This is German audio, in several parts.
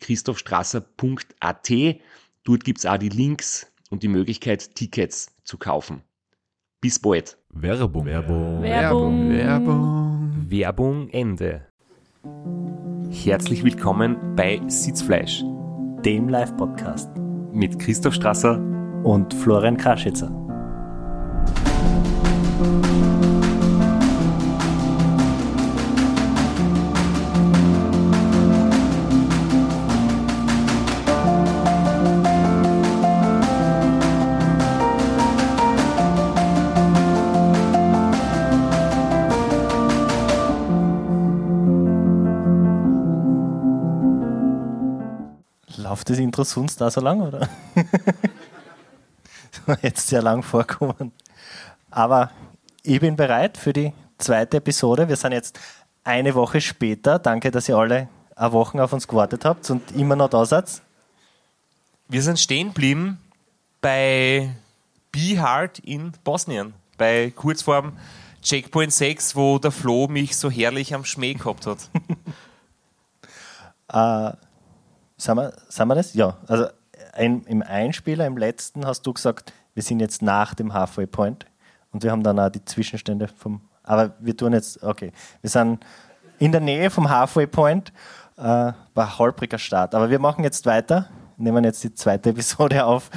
www.christophstrasser.at. Dort gibt's auch die Links und die Möglichkeit, Tickets zu kaufen. Bis bald. Werbung. Werbung. Werbung. Werbung. Werbung Ende. Herzlich willkommen bei Sitzfleisch dem Live-Podcast mit Christoph Strasser. und Florian Kraschitzer. Läuft das Intro sonst da so lang, oder? Das war Jetzt sehr lang vorkommen. Aber ich bin bereit für die zweite Episode. Wir sind jetzt eine Woche später. Danke, dass ihr alle eine Woche auf uns gewartet habt und immer noch da seid. Wir sind stehen geblieben bei Be Hard in Bosnien, bei Kurzform Checkpoint 6, wo der Flo mich so herrlich am Schmäh gehabt hat. Äh, Sagen wir, sagen wir das? Ja. Also ein, im Einspieler, im letzten, hast du gesagt, wir sind jetzt nach dem Halfway Point und wir haben dann auch die Zwischenstände vom. Aber wir tun jetzt, okay, wir sind in der Nähe vom Halfway Point äh, bei holpriger Start. Aber wir machen jetzt weiter, nehmen jetzt die zweite Episode auf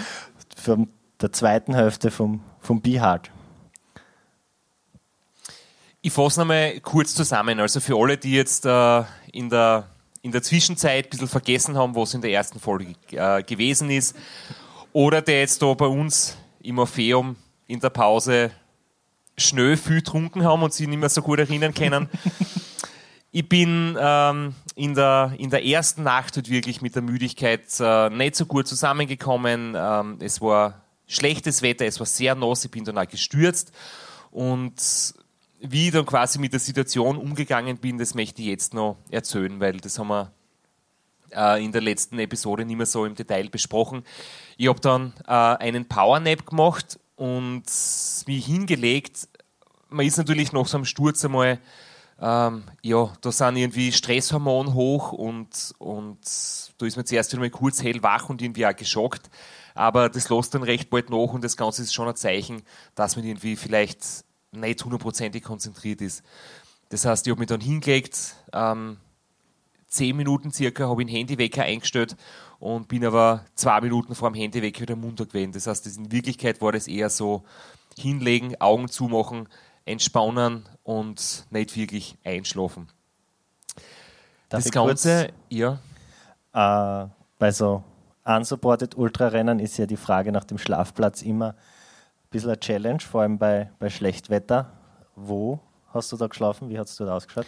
von der zweiten Hälfte vom, vom Be Hard. Ich fasse nochmal kurz zusammen. Also für alle, die jetzt äh, in, der, in der Zwischenzeit ein bisschen vergessen haben, was in der ersten Folge äh, gewesen ist, oder der jetzt da bei uns im Orpheum in der Pause schnell viel getrunken haben und sich nicht mehr so gut erinnern können. Ich bin ähm, in, der, in der ersten Nacht halt wirklich mit der Müdigkeit äh, nicht so gut zusammengekommen. Ähm, es war schlechtes Wetter, es war sehr nass, ich bin dann auch gestürzt. Und wie ich dann quasi mit der Situation umgegangen bin, das möchte ich jetzt noch erzählen, weil das haben wir äh, in der letzten Episode nicht mehr so im Detail besprochen. Ich habe dann äh, einen Powernap gemacht und mich hingelegt. Man ist natürlich nach so einem Sturz einmal, ähm, ja, da sind irgendwie Stresshormone hoch und, und da ist man zuerst einmal kurz hellwach und irgendwie auch geschockt. Aber das lässt dann recht bald nach und das Ganze ist schon ein Zeichen, dass man irgendwie vielleicht nicht hundertprozentig konzentriert ist. Das heißt, ich habe mich dann hingelegt, ähm, zehn Minuten circa habe ich den Handywecker eingestellt und bin aber zwei Minuten vor dem Handywecker wieder munter gewesen. Das heißt, das in Wirklichkeit war das eher so hinlegen, Augen zumachen, entspannen und nicht wirklich einschlafen. Darf das ich kurz- Ganze, ja, Äh, bei so unsupported Ultrarennen ist ja die Frage nach dem Schlafplatz immer bisschen eine Challenge, vor allem bei, bei Schlechtwetter. Wo hast du da geschlafen? Wie hat es dort ausgeschaut?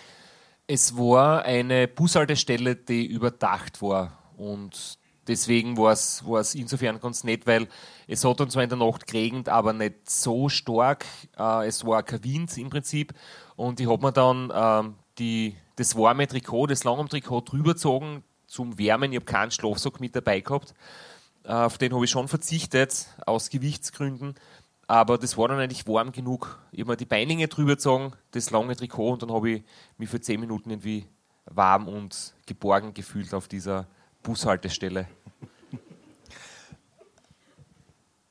Es war eine Bushaltestelle, die überdacht war. Und deswegen war es, insofern ganz nett, weil es hat uns zwar in der Nacht geregnet, aber nicht so stark. Äh, es war kein Wind im Prinzip. Und ich habe mir dann ähm, die, das warme Trikot, das Langarm-Trikot drüber gezogen zum Wärmen. Ich habe keinen Schlafsack mit dabei gehabt. Äh, auf den habe ich schon verzichtet, aus Gewichtsgründen. Aber das war dann eigentlich warm genug. Ich habe mir die Beininge drüber gezogen, das lange Trikot und dann habe ich mich für 10 Minuten irgendwie warm und geborgen gefühlt auf dieser Bushaltestelle.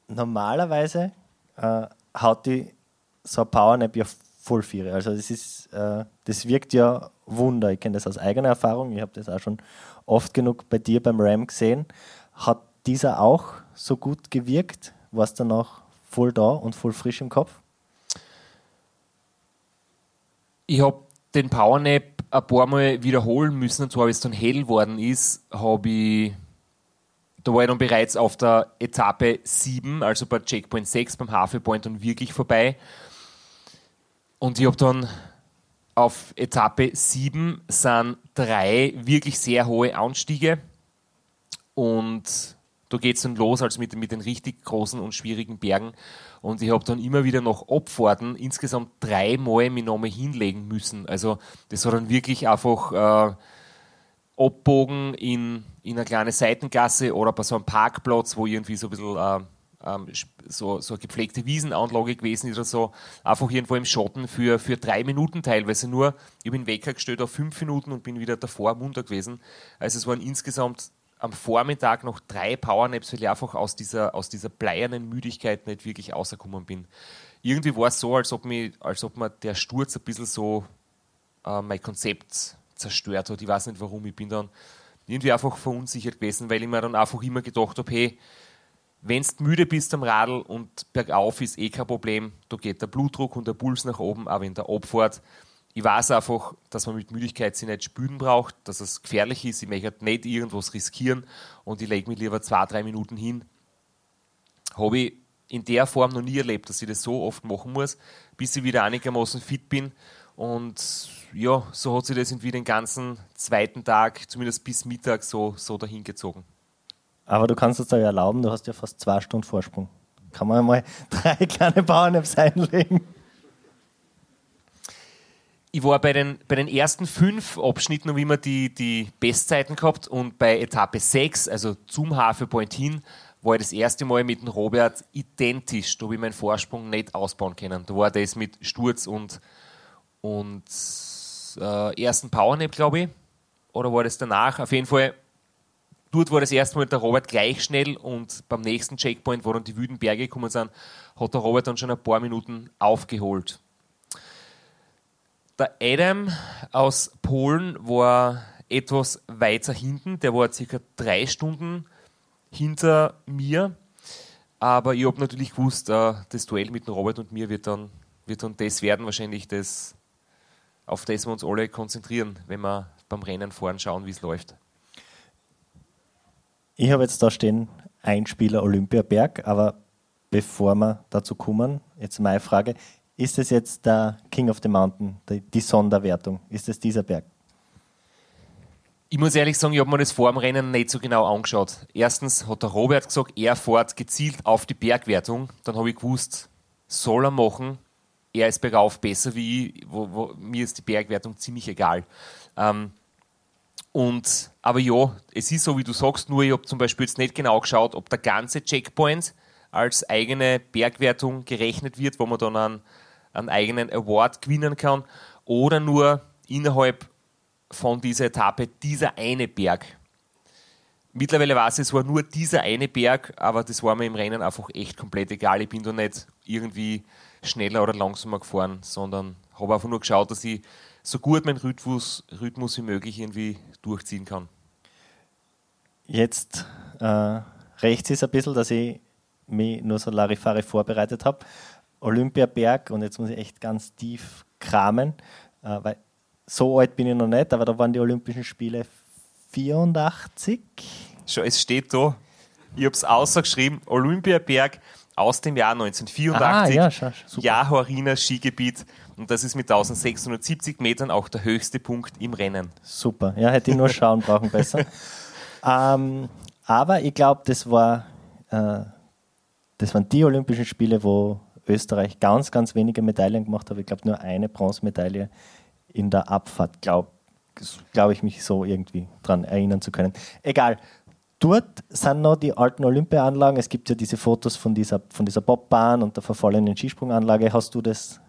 Normalerweise äh, haut die so ein Powernap ja voll viel. Also das ist, äh, das wirkt ja Wunder. Ich kenne das aus eigener Erfahrung. Ich habe das auch schon oft genug bei dir beim Ram gesehen. Hat dieser auch so gut gewirkt? Warst du danach voll da und voll frisch im Kopf? Ich habe den Powernap ein paar Mal wiederholen müssen, und zwar, wie es dann hell geworden ist, habe ich, da war ich dann bereits auf der Etappe 7, also bei Checkpoint 6 beim Havelpoint dann wirklich vorbei. Und ich habe dann auf Etappe 7 sind drei wirklich sehr hohe Anstiege und da geht es dann los, also mit, mit den richtig großen und schwierigen Bergen. Und ich habe dann immer wieder noch Abfahrten insgesamt dreimal mich nochmal hinlegen müssen. Also das war dann wirklich einfach äh, abbogen in, in eine kleine Seitengasse oder bei so einem Parkplatz, wo irgendwie so ein bisschen äh, ähm, so, so eine gepflegte Wiesenanlage gewesen ist oder so, einfach irgendwo im Schotten für, für drei Minuten teilweise nur. Ich bin Wecker gestellt auf fünf Minuten und bin wieder davor munter gewesen. Also es waren insgesamt am Vormittag noch drei Powernaps, weil ich einfach aus dieser, aus dieser bleiernen Müdigkeit nicht wirklich rausgekommen bin. Irgendwie war es so, als ob, mich, als ob mir der Sturz ein bisschen so äh, mein Konzept zerstört hat. Ich weiß nicht warum. Ich bin dann irgendwie einfach verunsichert gewesen, weil ich mir dann einfach immer gedacht habe, hey, wenn du müde bist am Radl und bergauf ist eh kein Problem, da geht der Blutdruck und der Puls nach oben, aber in der Abfahrt ich weiß einfach, dass man mit Müdigkeit sich nicht spülen braucht, dass es gefährlich ist. Ich möchte nicht irgendwas riskieren und ich lege mich lieber zwei, drei Minuten hin. Habe ich in der Form noch nie erlebt, dass ich das so oft machen muss, bis ich wieder einigermaßen fit bin. Und ja, so hat sich das irgendwie den ganzen zweiten Tag, zumindest bis Mittag, so, so dahin gezogen. Aber du kannst es dir ja erlauben, du hast ja fast zwei Stunden Vorsprung. Kann man mal drei kleine Bauern-Apps einlegen? Ich war bei den, bei den ersten fünf Abschnitten noch immer die, die Bestzeiten gehabt und bei Etappe 6, also zum Hafepoint hin, war ich das erste Mal mit dem Robert identisch. Da habe ich meinen Vorsprung nicht ausbauen können. Da war das mit Sturz und, und äh, ersten Powernap, glaube ich. Oder war das danach? Auf jeden Fall, dort war das erste Mal der Robert gleich schnell und beim nächsten Checkpoint, wo dann die wüden Berge gekommen sind, hat der Robert dann schon ein paar Minuten aufgeholt. Der Adam aus Polen war etwas weiter hinten. Der war circa drei Stunden hinter mir. Aber ich habe natürlich gewusst, äh, das Duell mit Robert und mir wird dann, wird dann das werden, wahrscheinlich das, auf das wir uns alle konzentrieren, wenn wir beim Rennen fahren schauen, wie es läuft. Ich habe jetzt da stehen, ein Spieler Olympiaberg, aber bevor wir dazu kommen, jetzt meine Frage, ist es jetzt der King of the Mountain, die, Sonderwertung? Ist es dieser Berg? Ich muss ehrlich sagen, ich habe mir das vor dem Rennen nicht so genau angeschaut. Erstens hat der Robert gesagt, er fährt gezielt auf die Bergwertung. Dann habe ich gewusst, soll er machen. Er ist bergauf besser wie ich. Wo, wo, mir ist die Bergwertung ziemlich egal. Ähm, und, aber ja, es ist so, wie du sagst, nur ich habe zum Beispiel jetzt nicht genau geschaut, ob der ganze Checkpoint als eigene Bergwertung gerechnet wird, wo man dann einen einen eigenen Award gewinnen kann oder nur innerhalb von dieser Etappe dieser eine Berg. Mittlerweile weiß ich, es war nur dieser eine Berg, aber das war mir im Rennen einfach echt komplett egal. Ich bin da nicht irgendwie schneller oder langsamer gefahren, sondern habe einfach nur geschaut, dass ich so gut meinen Rhythmus, Rhythmus wie möglich irgendwie durchziehen kann. Jetzt äh, rechts ist ein bisschen, dass ich mich nur so Larifari vorbereitet habe. Olympiaberg und jetzt muss ich echt ganz tief kramen, äh, weil so alt bin ich noch nicht, aber da waren die Olympischen Spiele 84. Schon, es steht da, ich habe es außergeschrieben, Olympiaberg aus dem Jahr 1984, ah, ja, Jahoriner Skigebiet und das ist mit 1670 Metern auch der höchste Punkt im Rennen. Super, ja, hätte ich nur schauen brauchen besser. ähm, aber ich glaube, das war äh, das waren die Olympischen Spiele, wo Österreich ganz, ganz wenige Medaillen gemacht habe. Ich glaube nur eine Bronzemedaille in der Abfahrt, glaube glaub ich mich so irgendwie dran erinnern zu können. Egal. Dort sind noch die alten Olympiaanlagen. Es gibt ja diese Fotos von dieser, von dieser Bobbahn und der verfallenen Skisprunganlage. Hast du das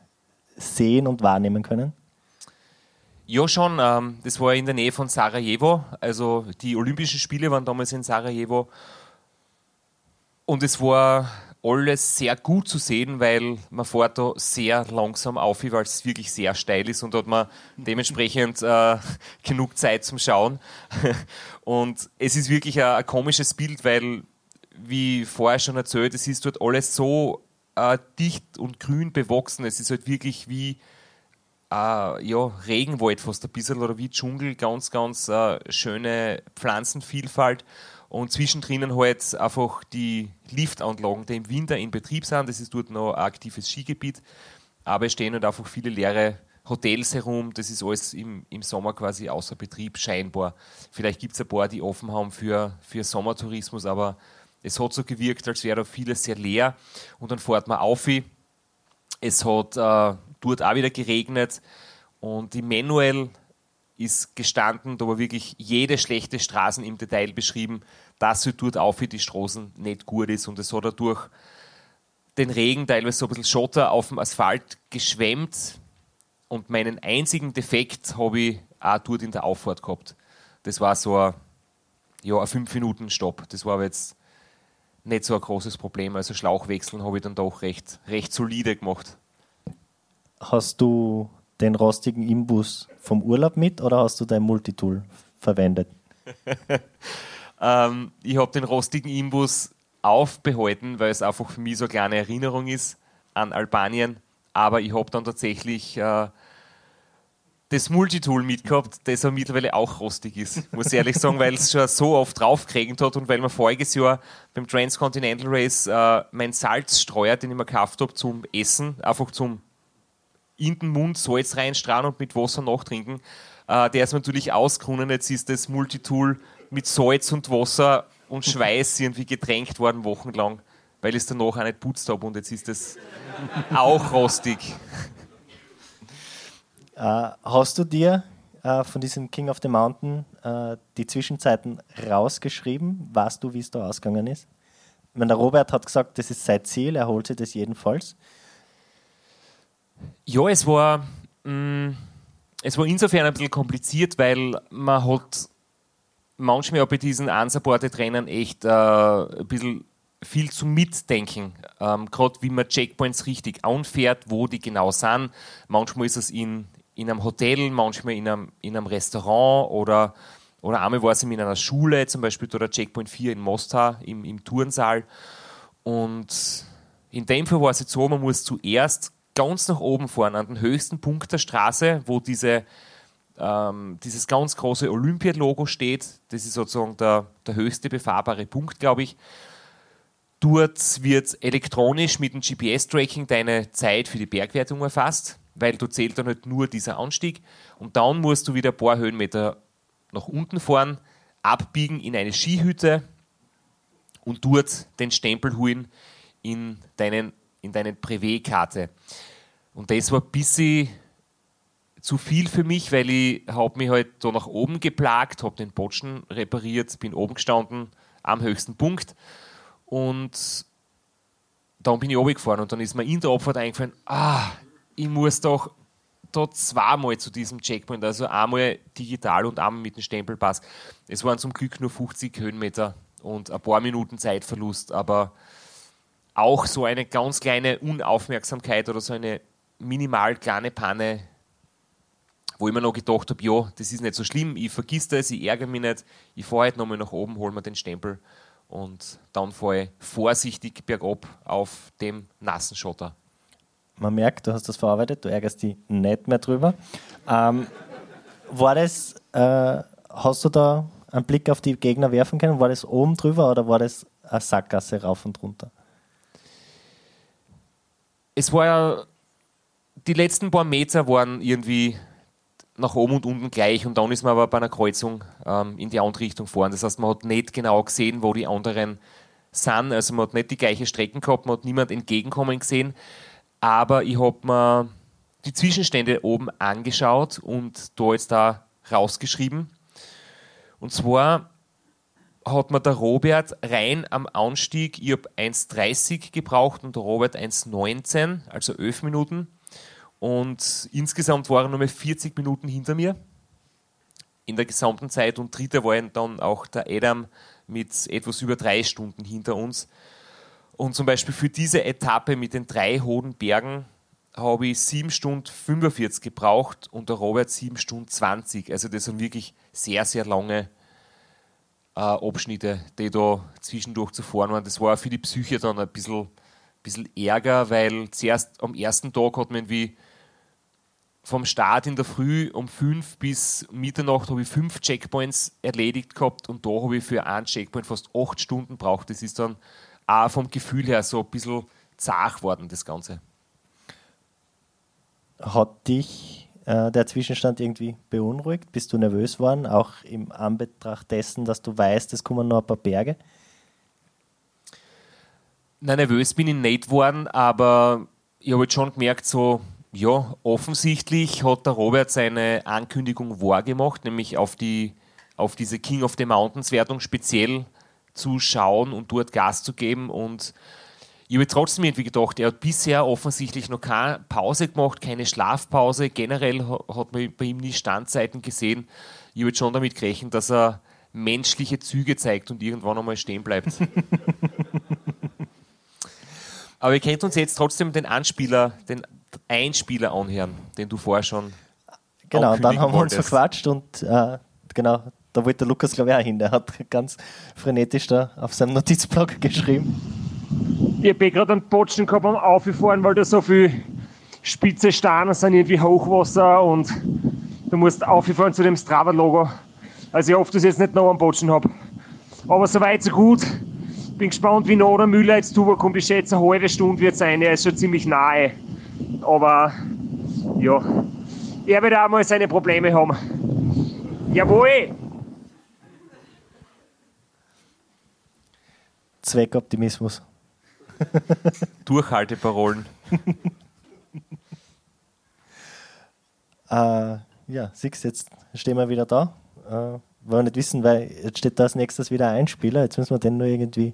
sehen und wahrnehmen können? Ja, schon. Ähm, das war in der Nähe von Sarajevo. Also die Olympischen Spiele waren damals in Sarajevo. Und es war alles sehr gut zu sehen, weil man fährt da sehr langsam auf, weil es wirklich sehr steil ist und hat man dementsprechend äh, genug Zeit zum Schauen. und es ist wirklich ein, ein, komisches Bild, weil, wie vorher schon erzählt, es ist dort alles so äh, dicht und grün bewachsen. Es ist halt wirklich wie äh, ja, Regenwald fast ein bisschen oder wie Dschungel, ganz, ganz äh, schöne Pflanzenvielfalt und zwischendrin halt einfach die Liftanlagen, die im Winter in Betrieb sind. Das ist dort noch ein aktives Skigebiet, aber es stehen halt einfach viele leere Hotels herum. Das ist alles im, im Sommer quasi außer Betrieb, scheinbar. Vielleicht gibt es ein paar, die offen haben für, für Sommertourismus, aber es hat so gewirkt, als wäre da vieles sehr leer. Und dann fährt man auf. Es hat äh, dort auch wieder geregnet. Und die Manuel ist gestanden, da war wirklich jede schlechte Straßen im Detail beschrieben, dass sie dort auf für die Straßen nicht gut ist. Und es hat dadurch den Regen teilweise so ein bisschen Schotter auf dem Asphalt geschwemmt. Und meinen einzigen Defekt habe ich auch dort in der Auffahrt gehabt. Das war so ein, ja, ein 5-Minuten-Stopp. Das war aber jetzt nicht so ein großes Problem. Also Schlauchwechseln habe ich dann doch recht, recht solide gemacht. Hast du den rostigen Imbus vom Urlaub mit oder hast du dein Multitool verwendet? ähm, ich habe den rostigen Imbus aufbehalten, weil es einfach für mich so eine kleine Erinnerung ist an Albanien. Aber ich habe dann tatsächlich äh, das Multitool mitgehabt, das aber mittlerweile auch rostig ist, muss ich ehrlich sagen, weil es schon so oft draufgekriegt hat und weil man voriges Jahr beim Transcontinental Race äh, mein Salzstreuer, den ich mir gekauft habe zum Essen, einfach zum in den Mund Salz reinstrahlen und mit Wasser nachtrinken. Äh, der ist natürlich ausgerunnen. Jetzt ist das Multitool mit Salz und Wasser und Schweiß irgendwie getränkt worden, wochenlang, weil ich es danach auch nicht putzt habe und jetzt ist es auch rostig. Äh, hast du dir äh, von diesem King of the Mountain äh, die Zwischenzeiten rausgeschrieben? Weißt du, wie es da ausgegangen ist? Ich meine, der Robert hat gesagt, das ist sein Ziel, er holt sich das jedenfalls. Ja, es war, mh, mm, es war insofern ein bisschen kompliziert, weil man hat manchmal bei diesen unsupported Rennen echt äh, ein bisschen viel zum Mitdenken. Ähm, Gerade wie man Checkpoints richtig anfährt, wo die genau sind. Manchmal ist es in, in einem Hotel, manchmal in einem, in einem Restaurant oder, oder einmal war es in einer Schule, zum Beispiel der Checkpoint 4 in Mostar im, im Turnsaal. Und in dem Fall war es jetzt so, man muss zuerst ganz nach oben fahren, an den höchsten Punkt der Straße, wo diese, ähm, dieses ganz große Olympia-Logo steht. Das ist sozusagen der, der höchste befahrbare Punkt, glaube ich. Dort wird elektronisch mit dem GPS-Tracking deine Zeit für die Bergwertung erfasst, weil du zählt dann halt nur dieser Anstieg. Und dann musst du wieder ein paar Höhenmeter nach unten fahren, abbiegen in eine Skihütte und dort den Stempel holen in deinen in deine Privé-Karte. Und das war ein bisschen zu viel für mich, weil ich habe mich halt da nach oben geplagt, habe den Botschen repariert, bin oben gestanden am höchsten Punkt und dann bin ich runtergefahren und dann ist mir in der Abfahrt eingefallen, ah, ich muss doch da zweimal zu diesem Checkpoint, also einmal digital und einmal mit dem Stempelpass. Es waren zum Glück nur 50 Höhenmeter und ein paar Minuten Zeitverlust, aber auch so eine ganz kleine Unaufmerksamkeit oder so eine minimal kleine Panne, wo ich mir noch gedacht habe, ja, das ist nicht so schlimm, ich vergiss das, ich ärgere mich nicht, ich fahre halt nochmal nach oben, hole mir den Stempel und dann fahre ich vorsichtig bergab auf dem nassen Schotter. Man merkt, du hast das verarbeitet, du ärgerst dich nicht mehr drüber. Ähm, war das, äh, hast du da einen Blick auf die Gegner werfen können? War das oben drüber oder war das eine Sackgasse rauf und runter? es war ja, die letzten paar Meter waren irgendwie nach oben und unten gleich und dann ist man aber bei einer Kreuzung ähm, in die andere Richtung fahren. Das heißt, man hat nicht genau gesehen, wo die anderen sind. Also man hat nicht die gleiche Strecken gehabt, man hat niemand entgegenkommen gesehen. Aber ich habe mir die Zwischenstände oben angeschaut und da jetzt da rausgeschrieben. Und zwar hat mir der Robert rein am Anstieg, ich habe 1,30 gebraucht und der Robert 1,19, also 11 Minuten. Und insgesamt waren nur 40 Minuten hinter mir in der gesamten Zeit. Und dritter war dann auch der Adam mit etwas über drei Stunden hinter uns. Und zum Beispiel für diese Etappe mit den drei hohen Bergen habe ich 7 Stunden 45 gebraucht und der Robert 7 Stunden 20. Also das sind wirklich sehr, sehr lange äh, Abschnitte, die da zwischendurch zu fahren waren. Das war für die Psyche dann ein bisschen, bisschen Ärger, weil zuerst am ersten Tag hat man irgendwie vom Start in der Früh um 5 bis Mitternacht habe ich fünf Checkpoints erledigt gehabt und da habe ich für einen Checkpoint fast acht Stunden braucht. Das ist dann auch vom Gefühl her so ein bisschen zart worden, das Ganze. Hat dich äh, der Zwischenstand irgendwie beunruhigt? Bist du nervös geworden, auch im Anbetracht dessen, dass du weißt, es kommen noch ein paar Berge? Nein, nervös bin ich nicht geworden, aber ich habe jetzt schon gemerkt, so, ja, offensichtlich hat der Robert seine Ankündigung wahrgemacht, nämlich auf, die, auf diese King of the Mountains Wertung speziell zu schauen und dort Gas zu geben und ich habe trotzdem irgendwie gedacht, er hat bisher offensichtlich noch keine Pause gemacht, keine Schlafpause. Generell hat man bei ihm nie Standzeiten gesehen. Ich habe schon damit gerechnet, dass er menschliche Züge zeigt und irgendwann einmal stehen bleibt. Aber ihr könnt uns jetzt trotzdem den Anspieler, den Einspieler anhören, den du vorher schon. Genau, und dann haben wir uns verquatscht und äh, genau, da wollte der Lukas, glaube ich, auch hin. Der hat ganz frenetisch da auf seinem Notizblock geschrieben. Ich habe eh gerade einen Botschen gehabt am Auffahren, weil da so viel spitze Steine sind, irgendwie Hochwasser und du musst auffahren zu dem Strava-Logo. Also ich hoffe, dass ich jetzt nicht noch einen Botschen habe. Aber soweit so gut. Bin gespannt, wie nah der Müller jetzt drüber kommt. Ich schätze, eine halbe Stunde wird sein. Er ist schon ziemlich nahe. Aber ja, er wird auch mal seine Probleme haben. Jawohl! Zweckoptimismus. Durchhalteparolen. äh, ja, siehst jetzt stehen wir wieder da. Äh, wollen nicht wissen, weil jetzt steht da als nächstes wieder ein Spieler. Jetzt müssen wir den nur irgendwie,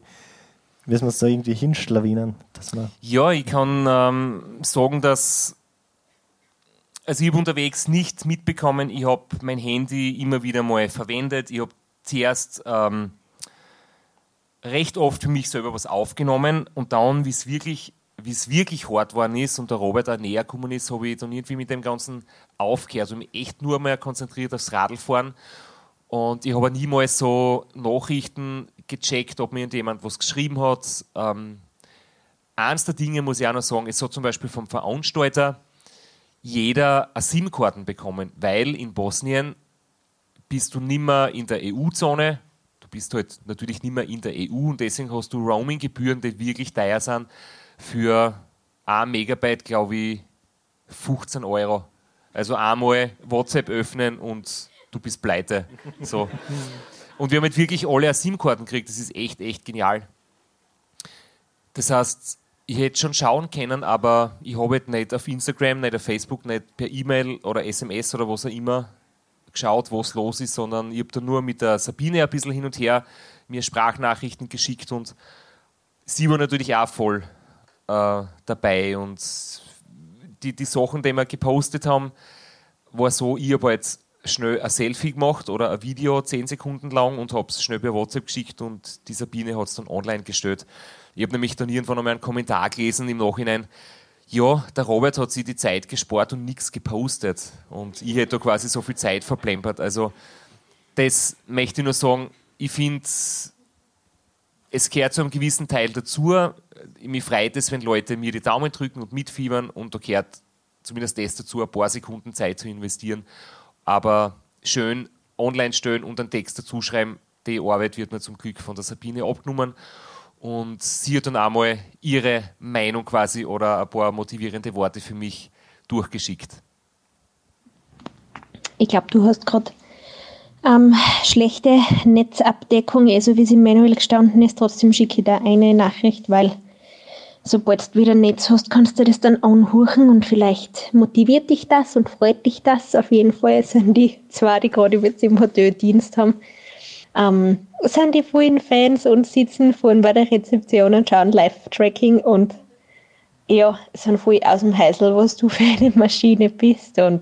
müssen wir es da irgendwie hinschlawinern. Dass wir ja, ich kann ähm, sagen, dass also ich habe unterwegs nicht mitbekommen, ich habe mein Handy immer wieder mal verwendet. Ich habe zuerst ähm, recht oft für mich selber was aufgenommen und dann, wie es wirklich, wie es wirklich hart worden ist und der Robert auch näher gekommen ist, habe ich dann irgendwie mit dem Ganzen aufgehört. Also mich echt nur mal konzentriert aufs Radlfahren und ich habe niemals so Nachrichten gecheckt, ob mir jemand was geschrieben hat. Ähm, eins der Dinge muss ich auch noch sagen, es hat zum Beispiel vom Veranstalter jeder eine SIM-Karten bekommen, weil in Bosnien bist du nimmer in der EU-Zone, bist halt natürlich nicht mehr in der EU und deswegen hast du Roaming-Gebühren, die wirklich teuer sind. Für 1 Megabyte, glaube ich, 15 Euro. Also einmal WhatsApp öffnen und du bist pleite. So. Und wir haben halt wirklich alle SIM-Karten gekriegt. Das ist echt, echt genial. Das heißt, ich hätte schon schauen können, aber ich habe halt nicht auf Instagram, nicht auf Facebook, nicht per E-Mail oder SMS oder was auch immer geschaut, was los ist, sondern ich habe da nur mit der Sabine ein bisschen hin und her mir Sprachnachrichten geschickt und sie war natürlich auch voll äh, dabei und die, die Sachen, die wir gepostet haben, war so, ich habe jetzt schnell ein Selfie gemacht oder ein Video zehn Sekunden lang und habe es schnell per WhatsApp geschickt und die Sabine hat es dann online gestellt. Ich habe nämlich dann irgendwann einmal einen Kommentar gelesen im Nachhinein, ja, der Robert hat sich die Zeit gespart und nichts gepostet. Und ich hätte da quasi so viel Zeit verplempert. Also, das möchte ich nur sagen. Ich finde, es gehört zu einem gewissen Teil dazu. Mich freut es, wenn Leute mir die Daumen drücken und mitfiebern. Und da gehört zumindest das dazu, ein paar Sekunden Zeit zu investieren. Aber schön online stellen und einen Text dazu schreiben, die Arbeit wird mir zum Glück von der Sabine abgenommen. Und sie hat dann einmal ihre Meinung quasi oder ein paar motivierende Worte für mich durchgeschickt. Ich glaube, du hast gerade ähm, schlechte Netzabdeckung, also wie es im Manual gestanden ist. Trotzdem schicke ich da eine Nachricht, weil sobald du wieder Netz hast, kannst du das dann anhuchen und vielleicht motiviert dich das und freut dich das. Auf jeden Fall sind die zwei, die gerade jetzt im Hotel Dienst haben, ähm, sind die vielen Fans und sitzen vorhin bei der Rezeption und schauen Live-Tracking und ja, sind voll aus dem Heisel, was du für eine Maschine bist und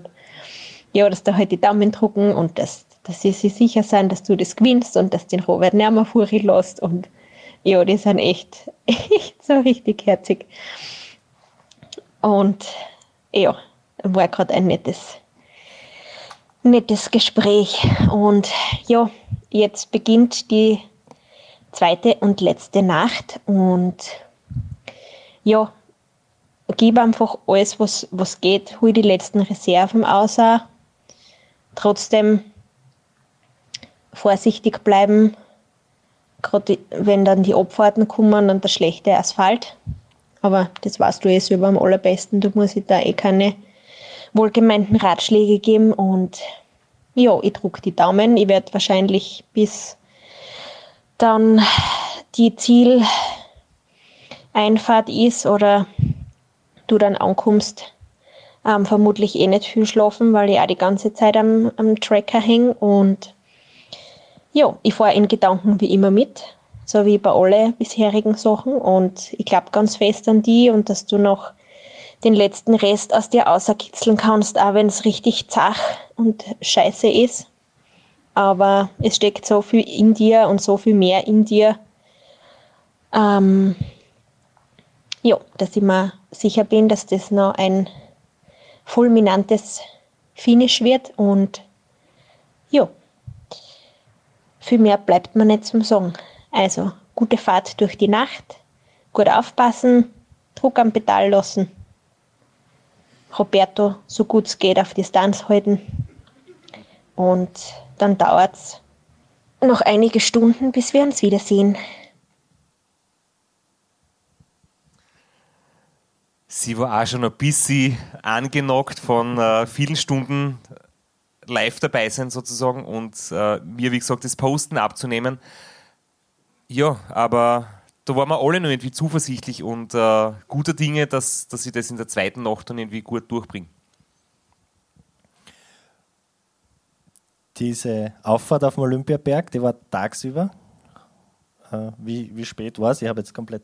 ja, dass da halt die Daumen drucken und dass, dass sie sich sicher sind, dass du das gewinnst und dass den Robert nicht mehr vorhin lässt und ja, die sind echt, echt so richtig herzig. Und ja, war gerade ein nettes, nettes Gespräch. Und ja, jetzt beginnt die zweite und letzte Nacht und ja, gib einfach alles, was, was geht, hol die letzten Reserven außer. Trotzdem vorsichtig bleiben, gerade wenn dann die Abfahrten kommen und der schlechte Asphalt. Aber das weißt du eh selber am allerbesten. Du musst da eh keine wohlgemeinten Ratschläge geben. Und ja, ich drücke die Daumen. Ich werde wahrscheinlich bis dann die Zieleinfahrt ist oder du dann ankommst, ähm, vermutlich eh nicht viel schlafen, weil ich auch die ganze Zeit am, am Tracker hänge. Und ja, ich fahre in Gedanken wie immer mit so wie bei allen bisherigen Sachen. Und ich glaube ganz fest an die und dass du noch den letzten Rest aus dir außerkitzeln kannst, auch wenn es richtig zach und scheiße ist. Aber es steckt so viel in dir und so viel mehr in dir, ähm, ja, dass ich mir sicher bin, dass das noch ein fulminantes Finish wird und ja, viel mehr bleibt mir nicht zum Sagen. Also gute Fahrt durch die Nacht, gut aufpassen, Druck am Pedal lassen. Roberto so gut es geht auf Distanz halten. Und dann dauert es noch einige Stunden, bis wir uns wiedersehen. Sie war auch schon ein bisschen angenockt von äh, vielen Stunden live dabei sein sozusagen und äh, mir, wie gesagt, das Posten abzunehmen. Ja, aber da waren wir alle noch irgendwie zuversichtlich und äh, guter Dinge, dass, dass ich das in der zweiten Nacht dann irgendwie gut durchbringe. Diese Auffahrt auf dem Olympiaberg, die war tagsüber. Äh, wie, wie spät war es? Ich habe jetzt komplett,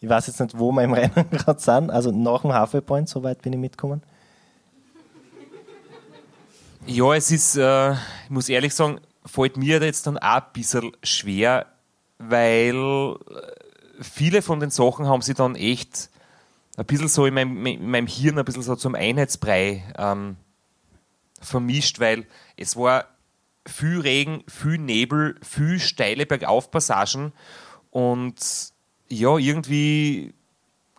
ich weiß jetzt nicht, wo wir im Rennen gerade sind. Also nach dem Halfway Point, so weit bin ich mitgekommen. Ja, es ist, äh, ich muss ehrlich sagen, fällt mir jetzt dann auch ein bisschen schwer, weil äh, viele von den Sachen haben sie dann echt ein bisschen so in meinem, in meinem Hirn ein bisschen so zum Einheitsbrei ähm, vermischt, weil es war viel Regen, viel Nebel, viel steile Bergaufpassagen und ja, irgendwie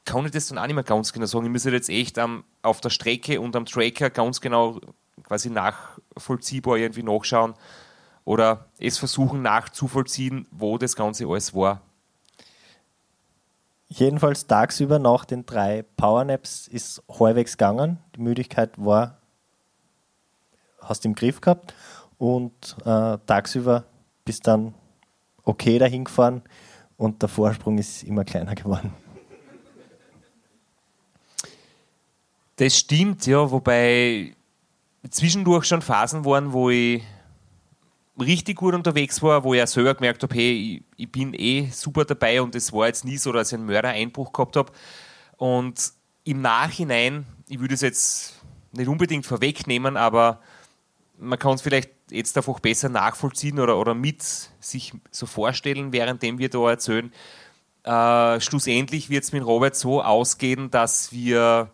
kann ich das dann auch nicht mehr ganz genau sagen. Ich muss jetzt echt ähm, auf der Strecke und am Tracker ganz genau quasi nachvollziehbar irgendwie nachschauen, oder es versuchen nachzuvollziehen, wo das Ganze alles war. Jedenfalls tagsüber nach den drei Powernaps ist halbwegs gegangen. Die Müdigkeit war, hast du im Griff gehabt und äh, tagsüber bist dann okay dahin gefahren und der Vorsprung ist immer kleiner geworden. Das stimmt, ja, wobei zwischendurch schon Phasen waren, wo ich richtig gut unterwegs war, wo ich auch selber gemerkt habe, hey, ich, ich bin eh super dabei und es war jetzt nie so, dass ich einen Mördereinbruch gehabt habe. Und im Nachhinein, ich würde es jetzt nicht unbedingt vorwegnehmen, aber man kann es vielleicht jetzt einfach besser nachvollziehen oder, oder mit sich so vorstellen, währenddem wir da erzählen. Äh, schlussendlich wird es mit Robert so ausgehen, dass wir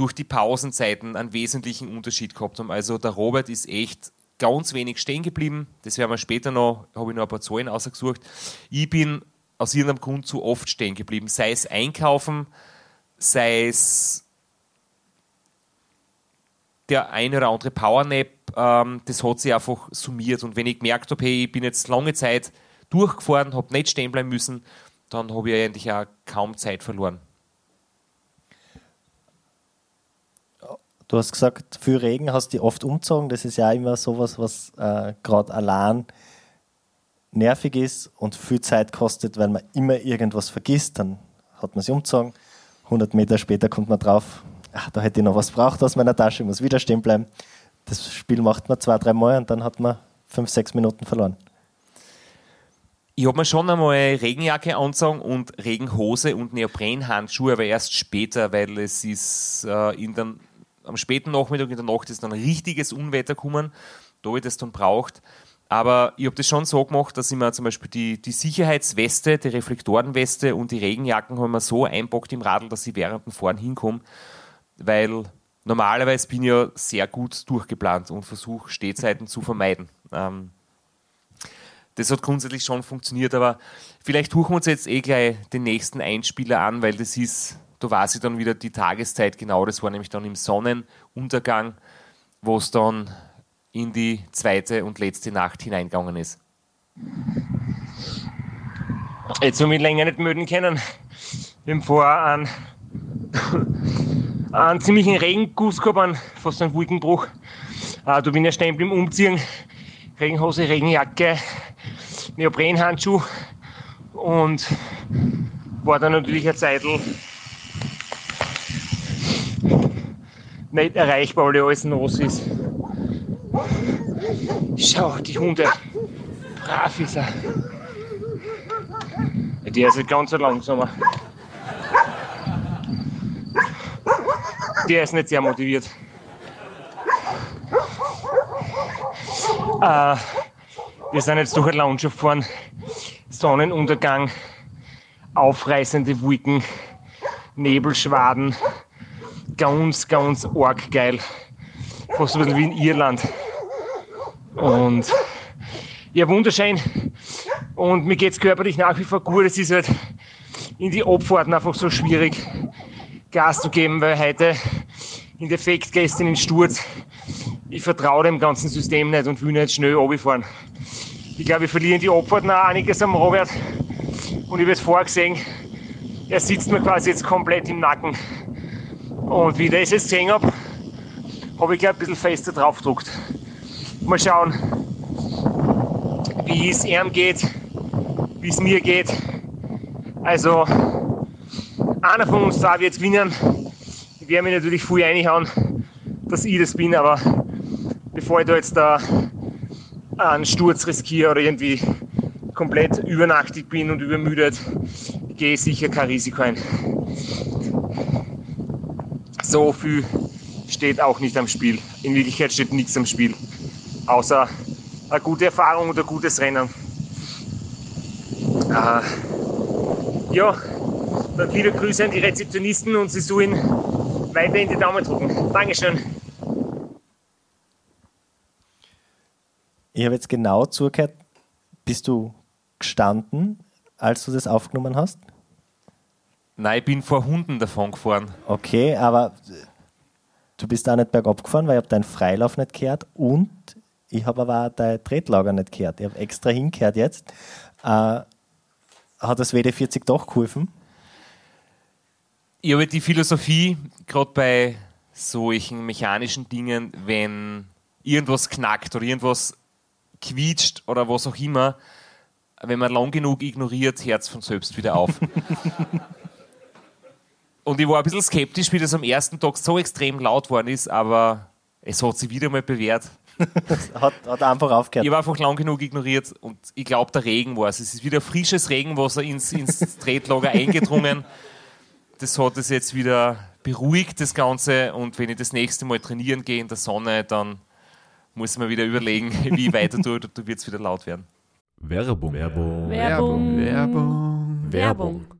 durch die Pausenzeiten einen wesentlichen Unterschied gehabt haben. Also der Robert ist echt ganz wenig stehen geblieben. Das werden wir später noch, habe ich noch ein paar Zahlen ausgesucht. Ich bin aus irgendeinem Grund zu oft stehen geblieben. Sei es einkaufen, sei es der eine oder andere Powernap, ähm, das hat sich einfach summiert. Und wenn ich gemerkt habe, hey, ich bin jetzt lange Zeit durchgefahren, habe nicht stehen bleiben müssen, dann habe ich eigentlich auch kaum Zeit verloren. Du hast gesagt, für Regen hast du oft umgezogen. Das ist ja immer sowas, was äh, gerade allein nervig ist und viel Zeit kostet, weil man immer irgendwas vergisst. Dann hat man sie umgezogen. 100 Meter später kommt man drauf, ach, da hätte ich noch was braucht aus meiner Tasche, muss wieder stehen bleiben. Das Spiel macht man zwei, drei Mal und dann hat man fünf, sechs Minuten verloren. Ich habe mir schon einmal Regenjacke angezogen und Regenhose und Neoprenhandschuhe, aber erst später, weil es ist äh, in den am späten Nachmittag in der Nacht ist dann ein richtiges Unwetter gekommen, da ich das dann braucht. Aber ich habe das schon so gemacht, dass ich mir zum Beispiel die, die Sicherheitsweste, die Reflektorenweste und die Regenjacken haben wir so einpackt im Radl, dass ich während dem Fahren hinkomme. Weil normalerweise bin ich ja sehr gut durchgeplant und versuche Stehzeiten zu vermeiden. Ähm, das hat grundsätzlich schon funktioniert, aber vielleicht suchen wir uns jetzt eh gleich den nächsten Einspieler an, weil das ist, da weiß ich dann wieder die Tageszeit genau, das war nämlich dann im Sonnenuntergang, wo es dann in die zweite und letzte Nacht hineingegangen ist. Jetzt habe ich länger nicht mögen können. Wir haben vorher einen, einen ziemlichen Regenguss gehabt, einen, fast einen Wolkenbruch. Äh, da bin ich stehen beim Umziehen. Regenhose, Regenjacke, Neoprenhandschuh und war dann natürlich eine Zeit nicht erreichbar, weil alles nass ist. Schau, die Hunde. Brav ist er. Der ist nicht ganz so langsamer. Der ist nicht sehr motiviert. Äh, wir sind jetzt durch eine Landschaft gefahren. Sonnenuntergang, aufreißende Wolken, Nebelschwaden. Ganz, ganz arg geil. Fast ein bisschen wie in Irland. Und ja, wunderschön. Und mir geht es körperlich nach wie vor gut. Es ist halt in die Abfahrten einfach so schwierig, Gas zu geben, weil heute in Defekt gestern in Sturz. Ich vertraue dem ganzen System nicht und will nicht schnell runterfahren. Ich glaube, wir verlieren die Abfahrten auch einiges am Robert. Und ich habe jetzt vorgesehen, er sitzt mir quasi jetzt komplett im Nacken. Und wie ich das jetzt gesehen habe, habe ich gleich ein bisschen fester draufgedruckt. Mal schauen, wie es ihm geht, wie es mir geht. Also, einer von uns zwei wird gewinnen. Ich werde mich natürlich viel reinhauen, dass ich das bin, aber bevor ich da jetzt da einen Sturz riskiere oder irgendwie komplett übernachtig bin und übermüdet, gehe ich sicher kein Risiko ein. So viel steht auch nicht am Spiel. In Wirklichkeit steht nichts am Spiel, außer eine gute Erfahrung ein gutes Rennen. Äh, ja, dann viele Grüße an die Rezeptionisten und sie sollen weiter in die Daumen drücken. Dankeschön. Ich habe jetzt genau zugehört. Bist du gestanden, als du das aufgenommen hast? Nein, ich bin vor Hunden davon gefahren. Okay, aber du bist auch nicht bergab gefahren, weil ich habe deinen Freilauf nicht gehört und ich habe aber auch dein Tretlager nicht gehört. Ich habe extra hingehört jetzt. Äh, hat das WD40 doch geholfen? Ich habe die Philosophie, gerade bei solchen mechanischen Dingen, wenn irgendwas knackt oder irgendwas quietscht oder was auch immer, wenn man lang genug ignoriert, hört es von selbst wieder auf. Und ich war ein bisschen skeptisch, wie das am ersten Tag so extrem laut worden ist, aber es hat sich wieder mal bewährt. hat, hat einfach aufgehört. Ich habe einfach lang genug ignoriert und ich glaube, der Regen war es. Es ist wieder frisches Regenwasser ins, ins Tretlager eingedrungen. Das hat es jetzt wieder beruhigt, das Ganze. Und wenn ich das nächste Mal trainieren gehe in der Sonne, dann muss man wieder überlegen, wie ich weiter tue, da wird es wieder laut werden. Werbung. Werbung. Werbung. Werbung. Werbung.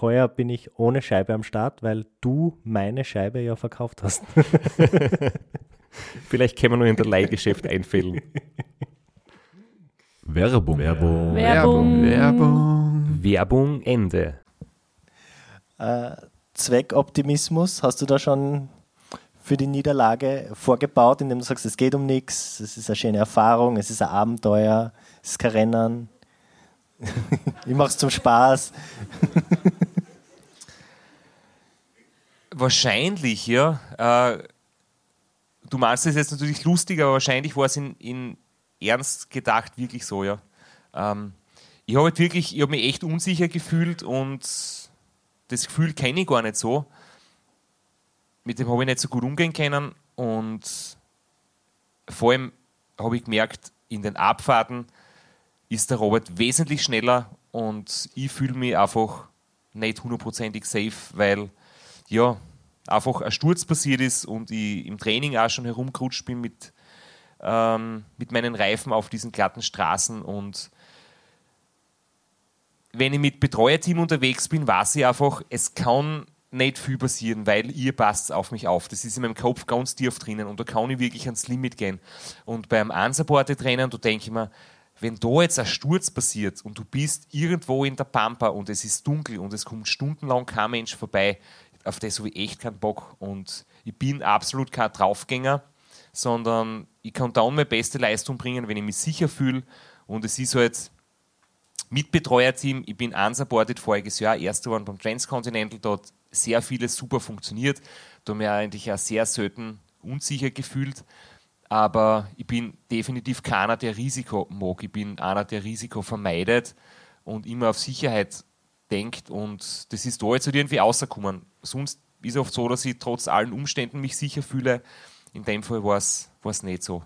Heuer bin ich ohne Scheibe am Start, weil du meine Scheibe ja verkauft hast. Vielleicht können wir nur in der Leihgeschäft einfällen. Werbung. Werbung. Werbung. Werbung. Werbung Ende. Äh, Zweckoptimismus, hast du da schon für die Niederlage vorgebaut, indem du sagst, es geht um nichts, es ist eine schöne Erfahrung, es ist ein Abenteuer, es ist kein Rennen. ich mache es zum Spaß. Wahrscheinlich, ja. Äh, du meinst es jetzt natürlich lustig, aber wahrscheinlich war es in, in ernst gedacht wirklich so, ja. Ähm, ich habe halt wirklich, ich habe mich echt unsicher gefühlt und das Gefühl kenne ich gar nicht so. Mit dem habe ich nicht so gut umgehen können und vor allem habe ich gemerkt, in den Abfahrten ist der Robert wesentlich schneller und ich fühle mich einfach nicht hundertprozentig safe, weil ja, einfach ein Sturz passiert ist und ich im Training auch schon herumgerutscht bin mit, ähm, mit meinen Reifen auf diesen glatten Straßen und wenn ich mit Betreuerteam unterwegs bin, weiß ich einfach, es kann nicht viel passieren, weil ihr passt auf mich auf. Das ist in meinem Kopf ganz tief drinnen und da kann ich wirklich ans Limit gehen. Und beim Unsupported-Trainer, da denke ich mir, wenn da jetzt ein Sturz passiert und du bist irgendwo in der Pampa und es ist dunkel und es kommt stundenlang kein Mensch vorbei, auf das habe ich echt keinen Bock. Und ich bin absolut kein Draufgänger, sondern ich kann dann meine beste Leistung bringen, wenn ich mich sicher fühle. Und es ist halt mit Betreuerteam, ich bin unsupported voriges Jahr, erster geworden beim Transcontinental, hat sehr vieles super funktioniert. Da habe ich eigentlich auch sehr selten unsicher gefühlt. Aber ich bin definitiv keiner, der Risiko mag. Ich bin einer, der Risiko vermeidet und immer auf Sicherheit denkt. Und das ist da jetzt halt irgendwie rausgekommen. Sonst ist es oft so, dass ich trotz allen Umständen mich sicher fühle. In dem Fall war es nicht so.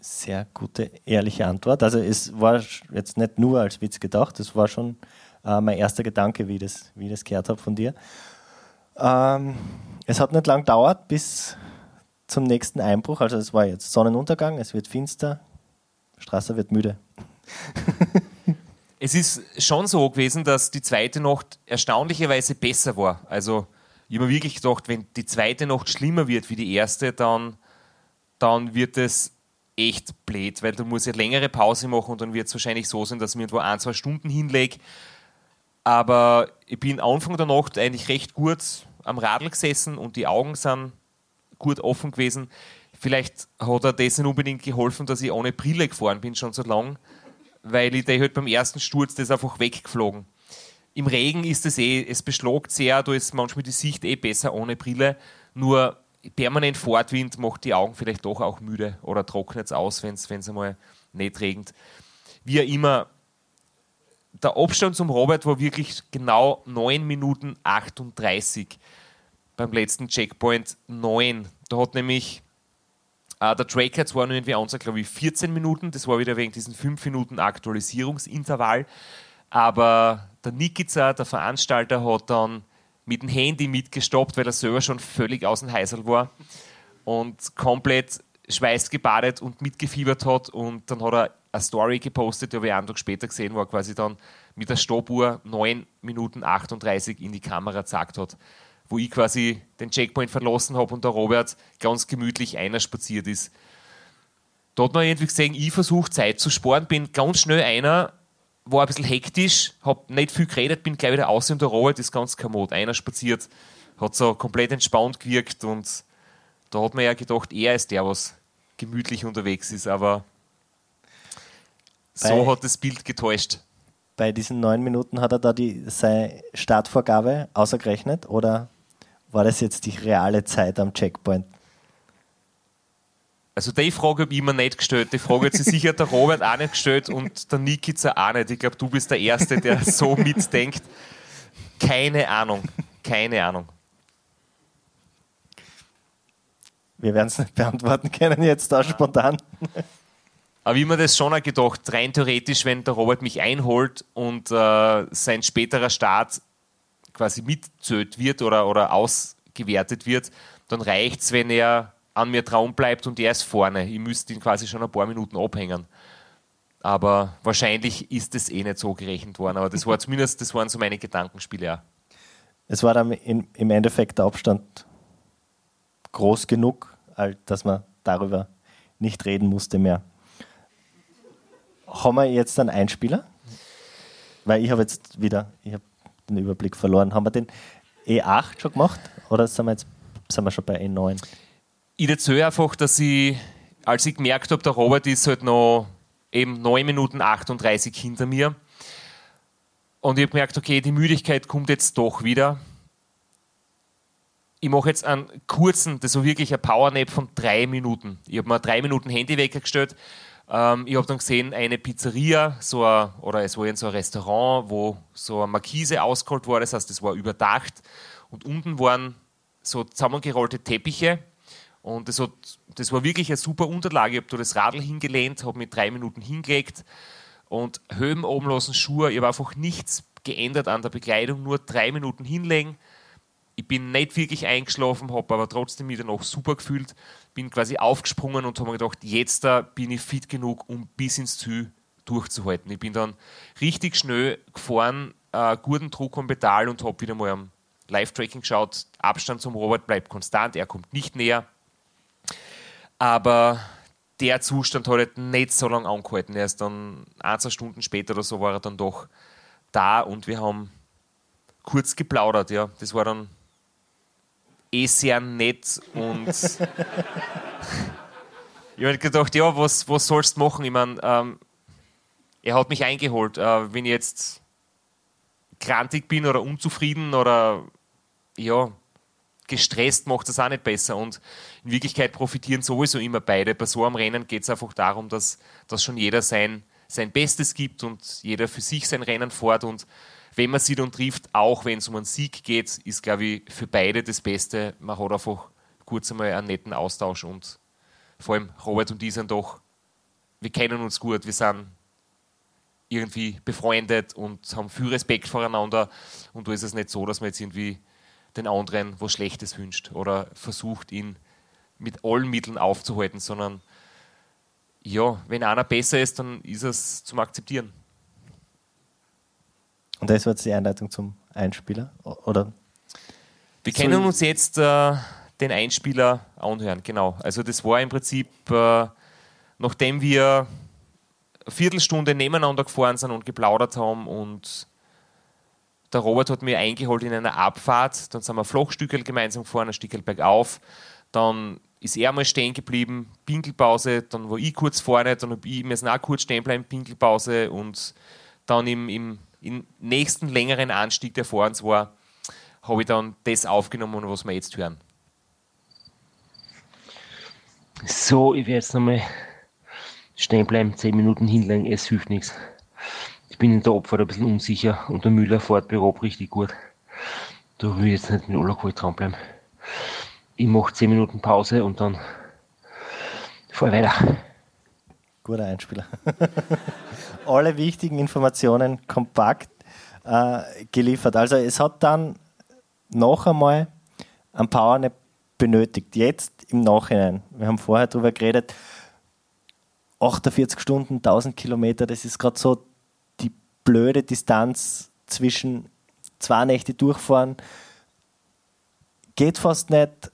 Sehr gute, ehrliche Antwort. Also es war jetzt nicht nur als Witz gedacht, das war schon äh, mein erster Gedanke, wie ich das, wie ich das gehört habe von dir. Ähm, es hat nicht lang gedauert bis zum nächsten Einbruch. Also es war jetzt Sonnenuntergang, es wird finster, Strasser wird müde. es ist schon so gewesen, dass die zweite Nacht erstaunlicherweise besser war. Also ich habe mir wirklich gedacht, wenn die zweite Nacht schlimmer wird wie die erste, dann, dann wird es echt blöd, weil du musst ja längere Pause machen und dann wird es wahrscheinlich so sein, dass ich mir irgendwo ein, zwei Stunden hinlege. Aber ich bin Anfang der Nacht eigentlich recht gut am Radl gesessen und die Augen sind gut offen gewesen. Vielleicht hat er nicht unbedingt geholfen, dass ich ohne Brille gefahren bin, schon so lang, weil ich da halt beim ersten Sturz das einfach weggeflogen. Im Regen ist es eh, es beschlagt sehr, da ist manchmal die Sicht eh besser ohne Brille. Nur permanent Fortwind macht die Augen vielleicht doch auch müde oder trocknet es aus, wenn es einmal nicht regnet. Wie immer, der Abstand zum Robert war wirklich genau 9 Minuten 38 beim letzten Checkpoint 9. Da hat nämlich äh, der Tracker zwar nur irgendwie ansagt, glaube ich, 14 Minuten, das war wieder wegen diesen 5 Minuten Aktualisierungsintervall, aber der Nikica, der Veranstalter, hat dann mit dem Handy mitgestoppt, weil er selber schon völlig aus dem Heisel war und komplett schweißgebadet und mitgefiebert hat und dann hat er eine Story gepostet, die habe ich einen Tag später gesehen, wo er quasi dann mit der Stoppuhr 9 Minuten 38 in die Kamera gezeigt hat, wo ich quasi den Checkpoint verlassen habe und der Robert ganz gemütlich einer spaziert ist. Da hat man irgendwie gesehen, ich versuche Zeit zu sparen, bin ganz schnell einer, war ein bisschen hektisch, habe nicht viel geredet, bin gleich wieder außen und der Robert ist ganz kommod. Einer spaziert, hat so komplett entspannt gewirkt und da hat man ja gedacht, er ist der, was gemütlich unterwegs ist, aber so hat das Bild getäuscht. Bei diesen neun Minuten hat er da die, seine Startvorgabe außergerechnet oder war das jetzt die reale Zeit am Checkpoint? Also die Frage habe ich mir nicht gestellt. Die Frage hat sich sicher der Robert auch nicht gestellt und der Nikica auch nicht. Ich glaube, du bist der Erste, der so mitdenkt. Keine Ahnung. Keine Ahnung. Wir werden es nicht beantworten können jetzt da spontan. Aber ich mir das schon auch gedacht, rein theoretisch, wenn der Robert mich einholt und äh, sein späterer Start quasi mitzählt wird oder, oder ausgewertet wird, dann reicht es, wenn er an mir dran bleibt und er ist vorne. Ich müsste ihn quasi schon ein paar Minuten abhängen. Aber wahrscheinlich ist es eh nicht so gerechnet worden. Aber das war zumindest, das waren so meine Gedankenspiele auch. Es war dann in, im Endeffekt der Abstand groß genug, dass man darüber nicht reden musste mehr. Haben wir jetzt einen Einspieler? Weil ich habe jetzt wieder, ich habe den Überblick verloren. Haben wir den E8 schon gemacht oder sind wir jetzt sind wir schon bei E9? Ich erzähle einfach, dass ich, als ich gemerkt habe, der Robert ist halt noch eben 9 Minuten 38 hinter mir. Und ich habe gemerkt, okay, die Müdigkeit kommt jetzt doch wieder ich mache jetzt einen kurzen, das war wirklich ein Powernap von drei Minuten. Ich habe mir drei Minuten Handywecker gestellt. Ähm, ich habe dann gesehen, eine Pizzeria, so ein, oder es war in so ein Restaurant, wo so eine Markise ausgeholt war, das heißt, es war überdacht. Und unten waren so zusammengerollte Teppiche. Und das, hat, das war wirklich eine super Unterlage. Ich habe da das Radl hingelehnt, habe mit drei Minuten hingelegt und Höhen oben lassen, Schuhe. Ich habe einfach nichts geändert an der Bekleidung, nur drei Minuten hinlegen ich bin nicht wirklich eingeschlafen, habe aber trotzdem wieder noch super gefühlt, bin quasi aufgesprungen und habe mir gedacht, jetzt da bin ich fit genug, um bis ins Ziel durchzuhalten. Ich bin dann richtig schnell gefahren, äh, guten Druck am Pedal und habe wieder mal am Live-Tracking geschaut. Abstand zum Robert bleibt konstant, er kommt nicht näher. Aber der Zustand hat halt nicht so lange angehalten. Er ist dann ein, zwei Stunden später oder so war er dann doch da und wir haben kurz geplaudert. Ja. Das war dann eh sehr nett und ich habe gedacht, ja, was, was sollst du machen? Ich meine, ähm, er hat mich eingeholt. Äh, wenn ich jetzt krantig bin oder unzufrieden oder ja, gestresst, macht das auch nicht besser. Und in Wirklichkeit profitieren sowieso immer beide. Bei so einem Rennen geht es einfach darum, dass, dass schon jeder sein, sein Bestes gibt und jeder für sich sein Rennen fährt und wenn man sie dann trifft, auch wenn es um einen Sieg geht, ist, glaube ich, für beide das Beste. Man hat einfach kurz einmal einen netten Austausch und vor allem Robert und ich sind doch, wir kennen uns gut, wir sind irgendwie befreundet und haben viel Respekt voreinander und da ist es nicht so, dass man jetzt irgendwie den anderen was Schlechtes wünscht oder versucht, ihn mit allen Mitteln aufzuhalten, sondern ja, wenn einer besser ist, dann ist es zum Akzeptieren. Und das war jetzt die Einleitung zum Einspieler, oder? Wir können uns jetzt äh, den Einspieler anhören, genau. Also das war im Prinzip, äh, nachdem wir eine Viertelstunde nebeneinander gefahren sind und geplaudert haben und der Robert hat mir eingeholt in einer Abfahrt, dann sind wir Flochstückel gemeinsam gefahren, ein Stückel bergauf, dann ist er mal stehen geblieben, Pinkelpause, dann war ich kurz vorne, dann habe ich, wir sind auch kurz stehen bleiben, Pinkelpause und dann im, im im nächsten längeren Anstieg, der vor uns war, habe ich dann das aufgenommen, was wir jetzt hören. So, ich werde jetzt nochmal stehen bleiben, 10 Minuten hinlegen, es hilft nichts. Jetzt bin ich in der Abfahrt ein bisschen unsicher und der Müller fährt berab richtig gut. Da will ich jetzt nicht mit Alkohol dranbleiben. Ich mache 10 Minuten Pause und dann fahre weiter. Guter Einspieler. Alle wichtigen Informationen kompakt äh, geliefert. Also es hat dann noch einmal ein Powernap benötigt. Jetzt im Nachhinein. Wir haben vorher darüber geredet. 48 Stunden, 1000 Kilometer, das ist gerade so die blöde Distanz zwischen zwei Nächte durchfahren. Geht fast nicht.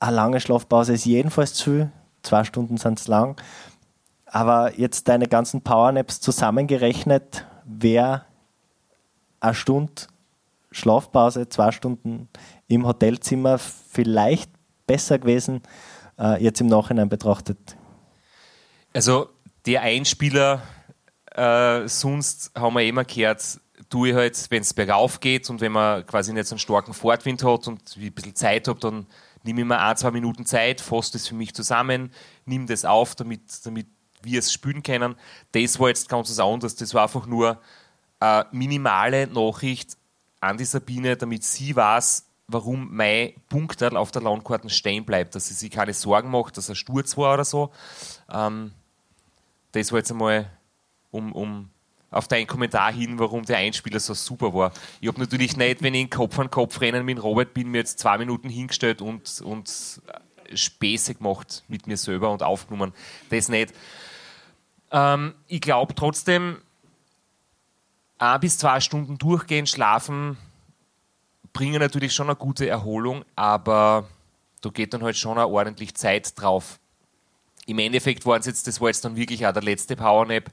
Eine lange Schlafpause ist jedenfalls zu viel. Zwei Stunden sind es lang. Aber jetzt deine ganzen Powernaps zusammengerechnet, wäre eine Stunde Schlafpause, zwei Stunden im Hotelzimmer vielleicht besser gewesen, äh, jetzt im Nachhinein betrachtet? Also der Einspieler, äh, sonst haben wir immer gehört, tue ich halt, wenn es bergauf geht und wenn man quasi nicht so einen starken Fortwind hat und ein bisschen Zeit habe, dann nehme ich mir ein, zwei Minuten Zeit, fasse das für mich zusammen, nehme das auf, damit, damit wir es spülen können. Das war jetzt ganz was anderes. Das war einfach nur eine minimale Nachricht an die Sabine, damit sie weiß, warum mein Punkterl auf der Landkarte stehen bleibt, dass sie sich keine Sorgen macht, dass er Sturz war oder so. Ähm, das war jetzt einmal um, um auf deinen Kommentar hin, warum der Einspieler so super war. Ich habe natürlich nicht, wenn ich in Kopf an Kopf rennen mit Robert bin, mir jetzt zwei Minuten hingestellt und, und Späße gemacht mit mir selber und aufgenommen. Das nicht. Ähm, ich glaube trotzdem, ein bis zwei Stunden durchgehend schlafen bringen natürlich schon eine gute Erholung, aber da geht dann halt schon eine ordentlich Zeit drauf. Im Endeffekt waren es jetzt, das war jetzt dann wirklich auch der letzte Powernap.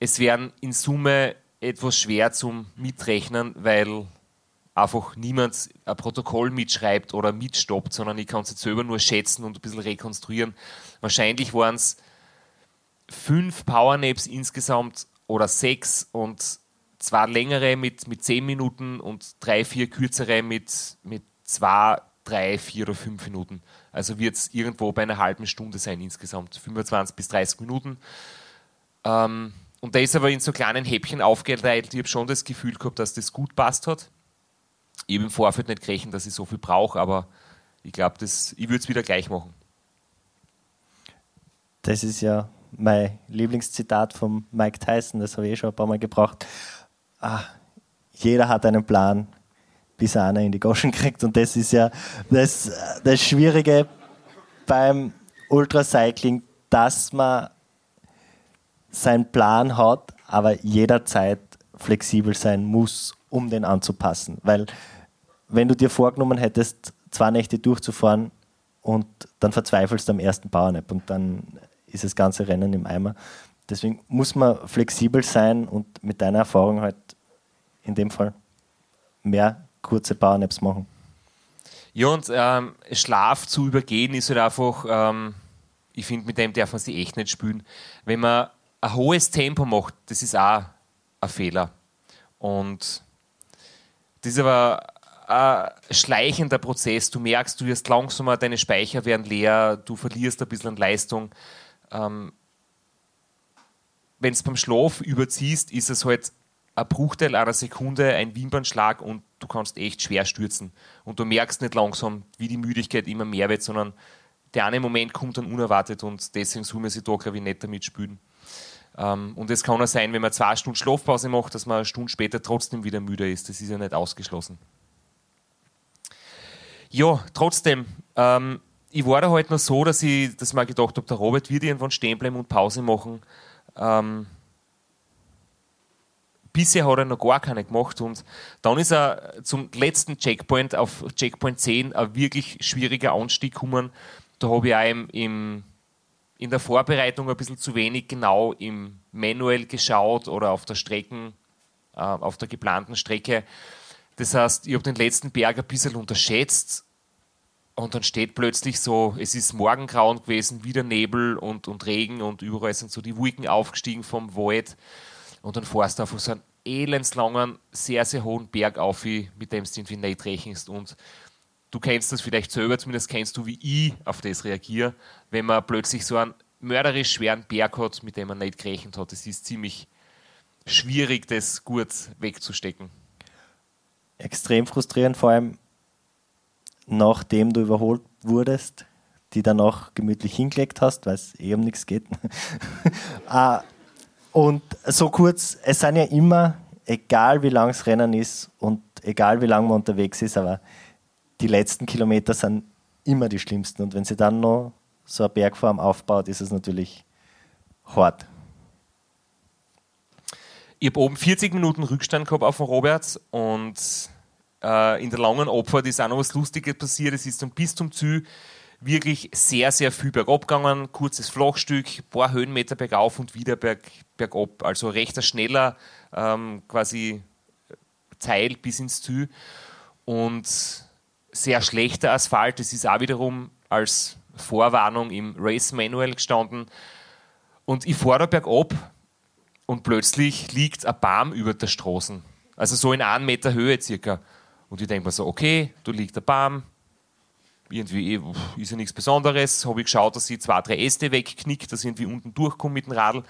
Es wären in Summe etwas schwer zum Mitrechnen, weil einfach niemand ein Protokoll mitschreibt oder mitstoppt, sondern ich kann es jetzt selber nur schätzen und ein bisschen rekonstruieren. Wahrscheinlich waren es fünf Powernaps insgesamt oder sechs und zwei längere mit, mit zehn Minuten und drei, vier kürzere mit, mit zwei, drei, vier oder fünf Minuten. Also wird es irgendwo bei einer halben Stunde sein insgesamt, 25 bis 30 Minuten. Ähm, und da ist aber in so kleinen Häppchen aufgeteilt. Ich habe schon das Gefühl gehabt, dass das gut passt hat. Ich habe im Vorfeld nicht gerechnet, dass ich so viel brauche, aber ich glaube, ich würde es wieder gleich machen. Das ist ja mein Lieblingszitat von Mike Tyson, das habe ich eh schon ein paar Mal gebracht ah, jeder hat einen Plan, bis einer in die Goschen kriegt. Und das ist ja das, das Schwierige beim Ultracycling, dass man seinen Plan hat, aber jederzeit flexibel sein muss, um den anzupassen. Weil wenn du dir vorgenommen hättest, zwei Nächte durchzufahren und dann verzweifelst du am ersten Powernap und dann ist das ganze Rennen im Eimer. Deswegen muss man flexibel sein und mit deiner Erfahrung halt in dem Fall mehr kurze Powernaps machen. Ja, und ähm, Schlaf zu übergehen ist halt einfach, ähm, ich finde, mit dem darf man sich echt nicht spülen. Wenn man ein hohes Tempo macht, das ist auch ein Fehler. Und das ist aber ein schleichender Prozess. Du merkst, du wirst langsamer, deine Speicher werden leer, du verlierst ein bisschen an Leistung. Ähm, Wenn es beim Schlaf überziehst, ist es halt ein Bruchteil einer Sekunde, ein Wimpernschlag und du kannst echt schwer stürzen. Und du merkst nicht langsam, wie die Müdigkeit immer mehr wird, sondern der eine Moment kommt dann unerwartet und deswegen soll man sich da, glaube ich, nicht damit spülen. Ähm, und es kann auch sein, wenn man zwei Stunden Schlafpause macht, dass man eine Stunde später trotzdem wieder müde ist. Das ist ja nicht ausgeschlossen. Ja, trotzdem, ähm, ich war da halt noch so, dass ich, dass ich mir gedacht habe, der Robert wird irgendwann stehen bleiben und Pause machen. Ähm, Bisher hat er noch gar keine gemacht und dann ist er zum letzten Checkpoint auf Checkpoint 10 ein wirklich schwieriger Anstieg gekommen. Da habe ich auch im, im, in der Vorbereitung ein bisschen zu wenig genau im Manual geschaut oder auf der Strecken, äh, auf der geplanten Strecke. Das heißt, ich habe den letzten Berg ein bisschen unterschätzt und dann steht plötzlich so, es ist morgengrauen gewesen, wieder Nebel und, und Regen und überall sind so die Wolken aufgestiegen vom Wald. Und dann fährst du auf so einen elendslangen, sehr, sehr hohen Berg auf, mit dem du irgendwie nicht rechnest. Und du kennst das vielleicht selber, zumindest kennst du, wie ich auf das reagiere, wenn man plötzlich so einen mörderisch schweren Berg hat, mit dem man nicht gerechnet hat. Das ist ziemlich schwierig, das gut wegzustecken. Extrem frustrierend, vor allem nachdem du überholt wurdest, die dann auch gemütlich hingelegt hast, weil es eh um nichts geht. Ah, und so kurz, es sind ja immer, egal wie lang das Rennen ist und egal wie lange man unterwegs ist, aber die letzten Kilometer sind immer die schlimmsten. Und wenn sie dann noch so eine Bergform aufbaut, ist es natürlich hart. Ich habe oben 40 Minuten Rückstand gehabt auf den Robert und äh, in der langen Abfahrt ist auch noch was Lustiges passiert. Es ist dann bis zum Ziel wirklich sehr, sehr viel bergab gegangen. Kurzes Flachstück, ein paar Höhenmeter bergauf und wieder berg, bergab. Also recht ein schneller ähm, quasi Teil bis ins Ziel. Und sehr schlechter Asphalt. Das ist auch wiederum als Vorwarnung im Race Manual gestanden. Und ich fahre da bergab und plötzlich liegt ein Baum über der Straße. Also so in einem Meter Höhe circa. Und ich denke mir so, okay, da liegt ein Baum, irgendwie eh, ist ja nichts Besonderes. Habe ich geschaut, dass ich zwei, drei Äste wegknickt, dass ich irgendwie unten durchkomme mit dem Radl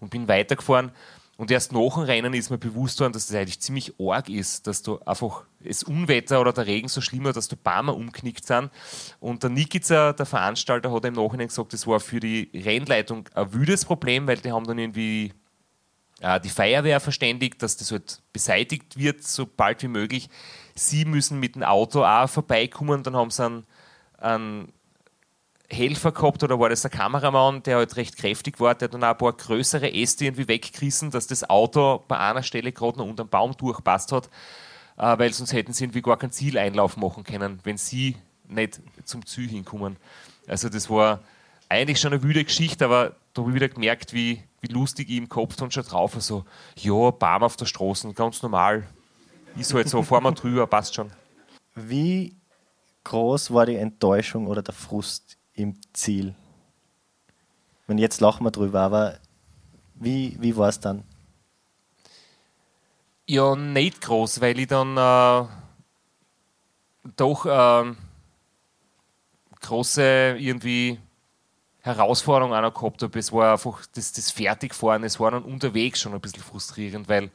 und bin weitergefahren. Und erst nach dem Rennen ist mir bewusst worden, dass das eigentlich ziemlich arg ist, dass du einfach das Unwetter oder der Regen so schlimmer, dass du Barmer umknickt sind. Und der Nikica, der Veranstalter, hat im Nachhinein gesagt, das war für die Rennleitung ein wüdes Problem, weil die haben dann irgendwie äh, die Feuerwehr verständigt, dass das halt beseitigt wird, so bald wie möglich. Sie müssen mit dem Auto auch vorbeikommen, dann haben sie einen, einen Helfer gehabt oder war das ein Kameramann, der halt recht kräftig war, der dann auch ein paar größere Äste irgendwie weggerissen, dass das Auto bei einer Stelle gerade noch unter dem Baum durchpasst hat, äh, weil sonst hätten sie irgendwie gar keinen Zieleinlauf machen können, wenn sie nicht zum Ziel hinkommen. Also das war eigentlich schon eine wüde Geschichte, aber da habe ich wieder gemerkt, wie, wie lustig ich im Kopf dann schon drauf war. So, ja, Baum auf der Straße, ganz normal. Ist halt so, fahren wir drüber, passt schon. Wie groß war die Enttäuschung oder der Frust im Ziel? Und jetzt lachen wir drüber, aber wie, wie war es dann? Ja, nicht groß, weil ich dann äh, doch äh, große irgendwie Herausforderung auch noch gehabt habe. Es war einfach das, das Fertigfahren, es war dann unterwegs schon ein bisschen frustrierend, weil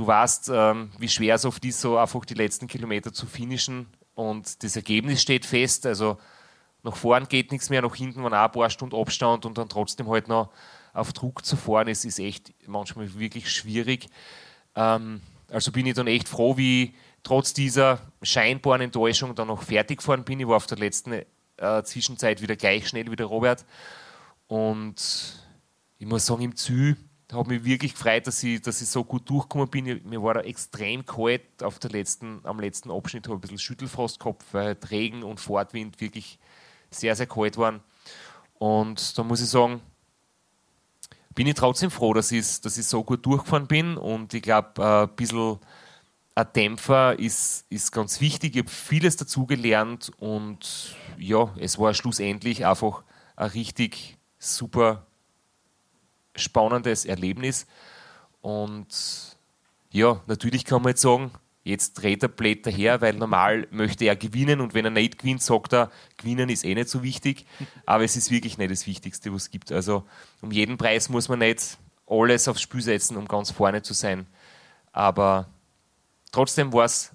du weißt, ähm, wie schwer es oft ist, so einfach die letzten Kilometer zu finishen und das Ergebnis steht fest. Also nach vorn geht nichts mehr, nach hinten waren auch ein paar Stunden Abstand und dann trotzdem halt noch auf Druck zu fahren, es ist echt manchmal wirklich schwierig. Ähm, also bin ich dann echt froh, wie ich trotz dieser scheinbaren Enttäuschung dann noch fertig gefahren bin. Ich war auf der letzten äh, Zwischenzeit wieder gleich schnell wie der Robert. Und ich muss sagen, im Ziel habe mich wirklich gefreut, dass ich, dass ich so gut durchgekommen bin. Mir war da extrem kalt auf der letzten, am letzten Abschnitt, habe ein bisschen Schüttelfrost gehabt, weil Regen und Fortwind wirklich sehr, sehr kalt waren. Und da muss ich sagen, bin ich trotzdem froh, dass ich, dass ich so gut durchgefahren bin. Und ich glaube, äh, ein bisschen ein Dämpfer ist, ist ganz wichtig. Ich habe vieles dazugelernt und ja, es war schlussendlich einfach ein richtig super spannendes Erlebnis. Und ja, natürlich kann man jetzt sagen, jetzt dreht er blöd daher, weil normal möchte er gewinnen und wenn er nicht gewinnt, sagt er, gewinnen ist eh nicht so wichtig. Aber es ist wirklich nicht das Wichtigste, was es gibt. Also um jeden Preis muss man nicht alles aufs Spiel setzen, um ganz vorne zu sein. Aber trotzdem war es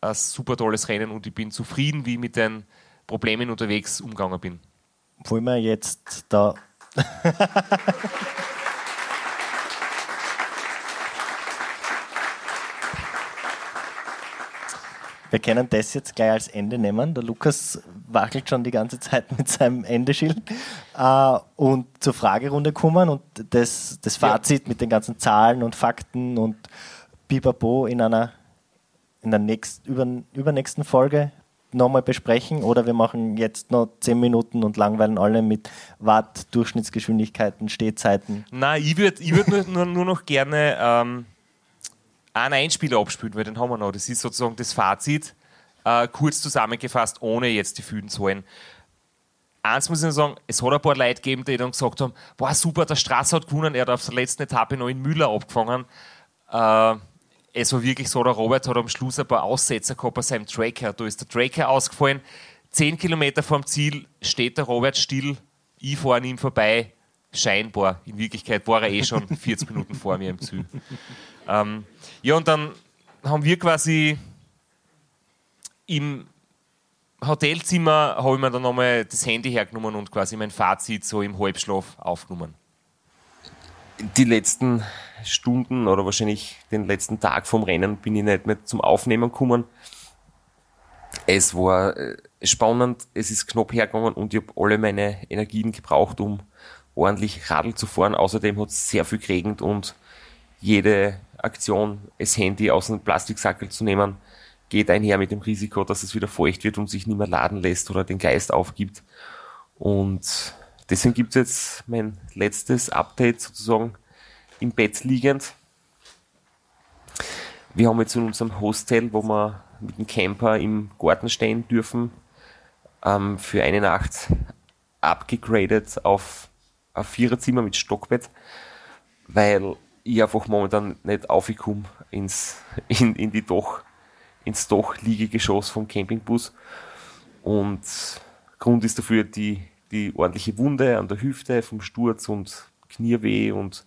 ein super tolles Rennen und ich bin zufrieden, wie ich mit den Problemen unterwegs umgegangen bin. Wollen wir jetzt da. Wir können das jetzt gleich als Ende nehmen. Der Lukas wackelt schon die ganze Zeit mit seinem Endeschild. Äh, und zur Fragerunde kommen und das, das Fazit ja. mit den ganzen Zahlen und Fakten und Bipapo in einer in der nächst, über, übernächsten Folge nochmal besprechen oder wir machen jetzt noch 10 Minuten und langweilen alle mit Watt, Durchschnittsgeschwindigkeiten, Stehzeiten. Nein, ich würde ich würd nur, nur noch gerne ähm, einen Einspieler abspielen, weil den haben wir noch. Das ist sozusagen das Fazit, äh, kurz zusammengefasst, ohne jetzt die Fühlen zu holen. Eins muss ich noch sagen, es hat ein paar Leute gegeben, die dann gesagt haben, boah super, der Straße hat gewonnen, er hat auf der letzten Etappe noch in Müller abgefangen. Äh, es war wirklich so, der Robert hat am Schluss ein paar Aussetzer gehabt bei seinem Tracker. Da ist der Tracker ausgefallen. Zehn Kilometer vom Ziel steht der Robert still. Ich fahre an ihm vorbei. scheinbar. In Wirklichkeit war er eh schon 40 Minuten vor mir im Ziel. Ähm, ja, und dann haben wir quasi im Hotelzimmer habe ich mir dann nochmal das Handy hergenommen und quasi mein Fazit so im Halbschlaf aufgenommen. Die letzten Stunden oder wahrscheinlich den letzten Tag vom Rennen bin ich nicht mehr zum Aufnehmen gekommen. Es war äh, spannend, es ist knapp hergegangen und ich habe alle meine Energien gebraucht, um ordentlich Radl zu fahren. Außerdem hat es sehr viel geregnet und jede Aktion, das Handy aus dem Plastiksackel zu nehmen, geht einher mit dem Risiko, dass es wieder feucht wird und sich nicht mehr laden lässt oder den Geist aufgibt. Und deswegen gibt es jetzt mein letztes Update sozusagen im Bett liegend. Wir haben jetzt in unserem Hostel, wo wir mit dem Camper im Garten stehen dürfen, ähm, für eine Nacht abgegradet auf ein Viererzimmer mit Stockbett, weil ich einfach momentan nicht aufgekommen ins, in, in die doch ins doch Liegegeschoss vom Campingbus. Und Grund ist dafür die, die ordentliche Wunde an der Hüfte vom Sturz und Knierweh und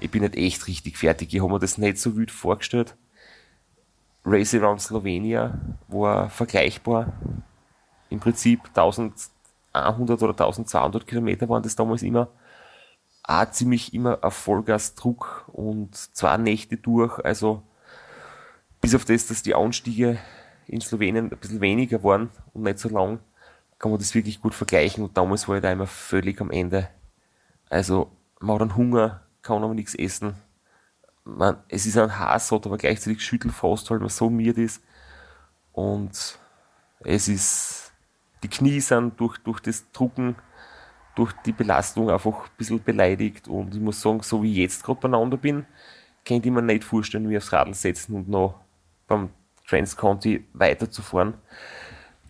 ich bin nicht echt richtig fertig. Ich habe mir das nicht so wild vorgestellt. Race Around Slovenia war vergleichbar. Im Prinzip 1100 oder 1200 Kilometer waren das damals immer. Auch ziemlich immer auf Vollgasdruck und zwei Nächte durch. Also bis auf das, dass die Anstiege in Slowenien ein bisschen weniger waren und nicht so lang, kann man das wirklich gut vergleichen. Und damals war ich da immer völlig am Ende. Also, man hat einen Hunger, kann aber nichts essen. Man, es ist ein Hassot, aber gleichzeitig Schüttelfrost, weil man so miert ist. Und es ist, die Knie sind durch, durch das Drucken, durch die Belastung einfach ein bisschen beleidigt. Und ich muss sagen, so wie ich jetzt gerade beieinander bin, könnte ich mir nicht vorstellen, wie aufs Radl setzen und noch beim Trans-County weiterzufahren.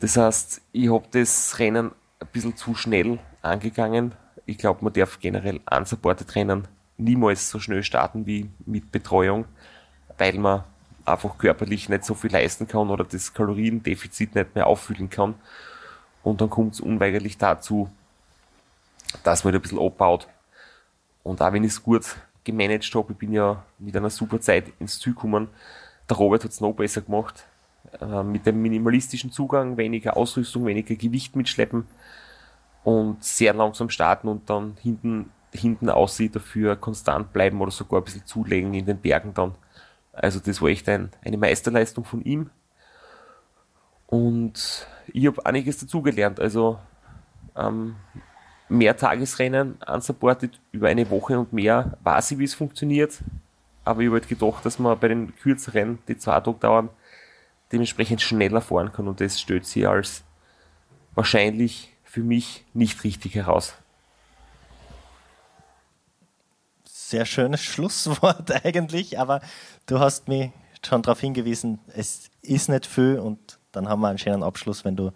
Das heißt, ich habe das Rennen ein bisschen zu schnell angegangen. Ich glaube, man darf generell unsupported Rennen niemals so schnell starten wie mit Betreuung, weil man einfach körperlich nicht so viel leisten kann oder das Kaloriendefizit nicht mehr auffüllen kann. Und dann kommt es unweigerlich dazu, dass man ein bisschen abbaut. Und auch wenn ich es gut gemanagt habe, ich bin ja mit einer super Zeit ins Ziel gekommen, der Robert hat es noch besser gemacht. Äh, mit dem minimalistischen Zugang, weniger Ausrüstung, weniger Gewicht mitschleppen und sehr langsam starten und dann hinten, hinten aussieht, dafür konstant bleiben oder sogar ein bisschen zulegen in den Bergen dann. Also das war echt ein, eine Meisterleistung von ihm. Und ich habe einiges dazugelernt. Also ähm, mehr Tagesrennen unsupported über eine Woche und mehr weiß ich, wie es funktioniert aber ich habe halt gedacht, dass man bei den kürzeren, die zwei Tage dauern, dementsprechend schneller fahren kann und das stellt sich als wahrscheinlich für mich nicht richtig heraus. Sehr schönes Schlusswort eigentlich, aber du hast mich schon darauf hingewiesen, es ist nicht viel und dann haben wir einen schönen Abschluss, wenn du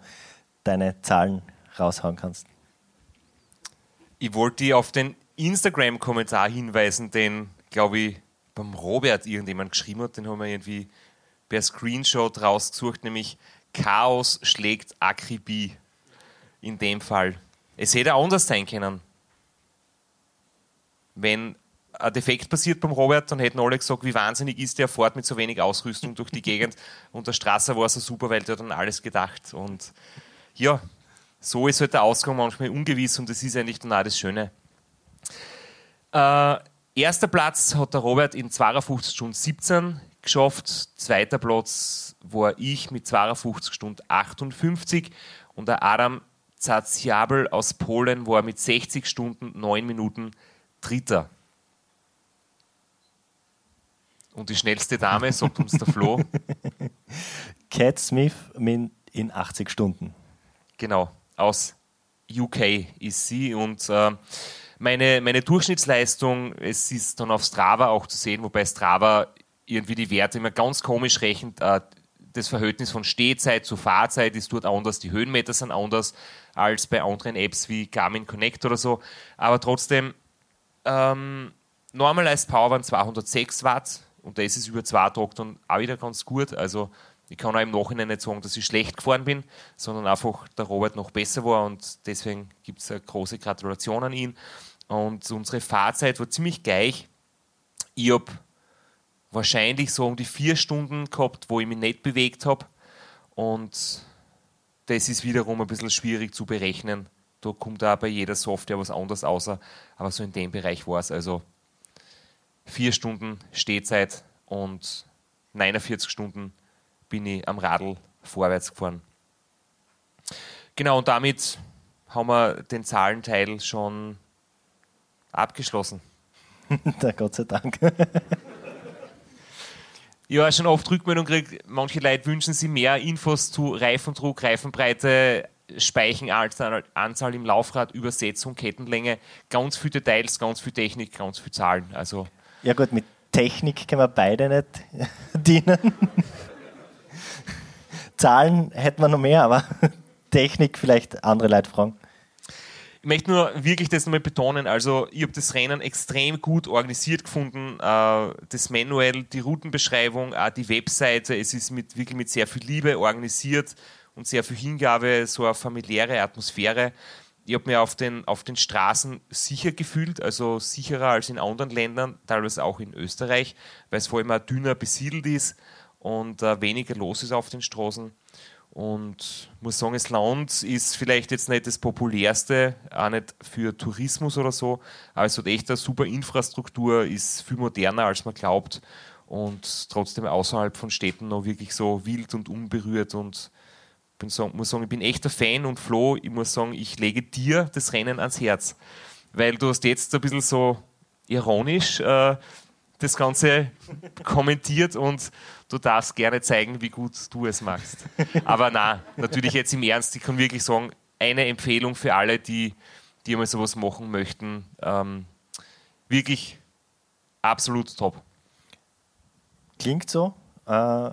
deine Zahlen raushauen kannst. Ich wollte auf den Instagram-Kommentar hinweisen, den, glaube ich, beim Robert irgendjemand geschrieben hat, den haben wir irgendwie per Screenshot rausgesucht, nämlich Chaos schlägt Akribie. In dem Fall. Es hätte auch anders sein können. Wenn ein Defekt passiert beim Robert, dann hätten alle gesagt, wie wahnsinnig ist der, fährt mit so wenig Ausrüstung durch die Gegend. Und der Straße war so super, weil der hat an alles gedacht. Und ja, so ist halt der Ausgang manchmal ungewiss und das ist eigentlich dann auch das Schöne. Äh, Erster Platz hat der Robert in 52 Stunden 17 geschafft. Zweiter Platz war ich mit 52 Stunden 58 und der Adam Zaciabel aus Polen war mit 60 Stunden 9 Minuten Dritter. Und die schnellste Dame, sagt uns der Flo. Cat Smith in 80 Stunden. Genau, aus UK ist sie und äh, meine, meine Durchschnittsleistung, es ist dann auf Strava auch zu sehen, wobei Strava irgendwie die Werte immer ganz komisch rechnet. Äh, das Verhältnis von Stehzeit zu Fahrzeit ist dort anders, die Höhenmeter sind anders als bei anderen Apps wie Garmin Connect oder so. Aber trotzdem, ähm, Normalized Power waren 206 Watt und das ist über zwei Tage dann auch wieder ganz gut. Also ich kann auch im Nachhinein nicht sagen, dass ich schlecht gefahren bin, sondern einfach der Robert noch besser war und deswegen gibt es eine große Gratulation an ihn. Und unsere Fahrzeit war ziemlich gleich. Ich habe wahrscheinlich so um die vier Stunden gehabt, wo ich mich nicht bewegt habe. Und das ist wiederum ein bisschen schwierig zu berechnen. Da kommt auch bei jeder Software was anderes außer, aber so in dem Bereich war es. Also vier Stunden Stehzeit und 49 Stunden bin ich am Radl vorwärts gefahren. Genau, und damit haben wir den Zahlenteil schon abgeschlossen. Da Gott sei Dank. Ich habe schon oft Rückmeldung gekriegt, manche Leute wünschen sich mehr Infos zu Reifendruck, Reifenbreite, Speichenanzahl Anzahl im Laufrad, Übersetzung, Kettenlänge, ganz viele Details, ganz viel Technik, ganz viele Zahlen. Also Ja gut, mit Technik können wir beide nicht dienen. Zahlen hätten wir noch mehr, aber Technik vielleicht andere Leute fragen. Ich möchte nur wirklich das nochmal betonen. Also, ich habe das Rennen extrem gut organisiert gefunden. Äh, das Manual, die Routenbeschreibung, auch die Webseite. Es ist mit, wirklich mit sehr viel Liebe organisiert und sehr viel Hingabe, so eine familiäre Atmosphäre. Ich habe mich auf den, auf den Straßen sicher gefühlt, also sicherer als in anderen Ländern, teilweise auch in Österreich, weil es vor allem auch dünner besiedelt ist und äh, weniger los ist auf den Straßen. Und muss sagen, das Land ist vielleicht jetzt nicht das populärste, auch nicht für Tourismus oder so, aber es hat echt eine super Infrastruktur, ist viel moderner, als man glaubt und trotzdem außerhalb von Städten noch wirklich so wild und unberührt und bin sagen, muss sagen, ich bin echter Fan und Flo, ich muss sagen, ich lege dir das Rennen ans Herz, weil du hast jetzt ein bisschen so ironisch äh, das Ganze kommentiert und du darfst gerne zeigen, wie gut du es machst. Aber na, natürlich jetzt im Ernst, ich kann wirklich sagen, eine Empfehlung für alle, die, die einmal sowas machen möchten. Ähm, wirklich absolut top. Klingt so. Äh,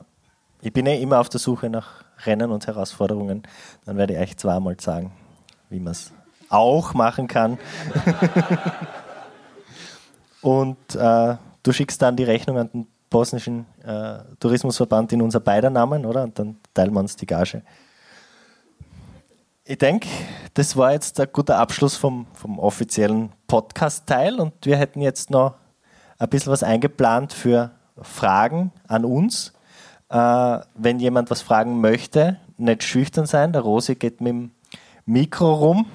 ich bin ja immer auf der Suche nach Rennen und Herausforderungen. Dann werde ich euch zweimal sagen, wie man es auch machen kann. und äh, du schickst dann die Rechnung an den bosnischen äh, Tourismusverband in unser beider Namen, oder? Und dann teilen wir uns die Gage. Ich denke, das war jetzt ein guter Abschluss vom, vom offiziellen Podcast-Teil und wir hätten jetzt noch ein bisschen was eingeplant für Fragen an uns. Äh, wenn jemand was fragen möchte, nicht schüchtern sein. Der Rosi geht mit dem Mikro rum.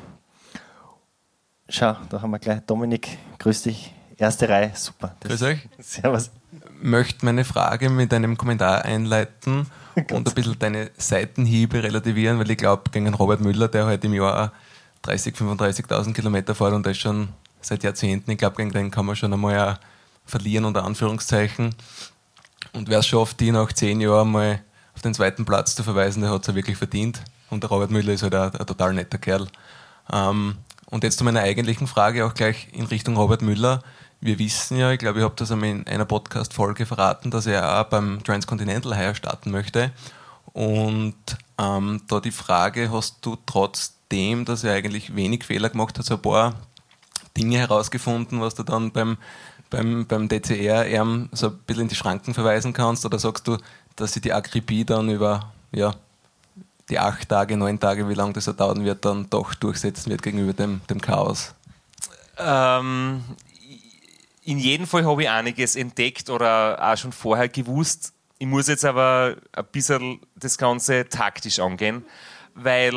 Schau, da haben wir gleich Dominik. Grüß dich. Erste Reihe, super. Das Grüß euch. Servus. Möchte meine Frage mit einem Kommentar einleiten und ein bisschen deine Seitenhiebe relativieren, weil ich glaube, gegen Robert Müller, der heute im Jahr 30.000, 35.000 Kilometer fährt und das schon seit Jahrzehnten, ich glaube, gegen den kann man schon einmal verlieren, unter Anführungszeichen. Und wer es schafft, die nach zehn Jahren mal auf den zweiten Platz zu verweisen, der hat es ja wirklich verdient. Und der Robert Müller ist halt ein, ein total netter Kerl. Ähm, und jetzt zu meiner eigentlichen Frage auch gleich in Richtung Robert Müller. Wir wissen ja, ich glaube, ich habe das einmal in einer Podcast-Folge verraten, dass er auch beim Transcontinental heuer starten möchte. Und ähm, da die Frage, hast du trotzdem, dass er eigentlich wenig Fehler gemacht hat, so ein paar Dinge herausgefunden, was du dann beim, beim, beim DCR so ein bisschen in die Schranken verweisen kannst? Oder sagst du, dass sie die Akribie dann über ja, die acht Tage, neun Tage, wie lange das so dauern wird, dann doch durchsetzen wird gegenüber dem, dem Chaos? Ähm, in jedem Fall habe ich einiges entdeckt oder auch schon vorher gewusst. Ich muss jetzt aber ein bisschen das Ganze taktisch angehen, weil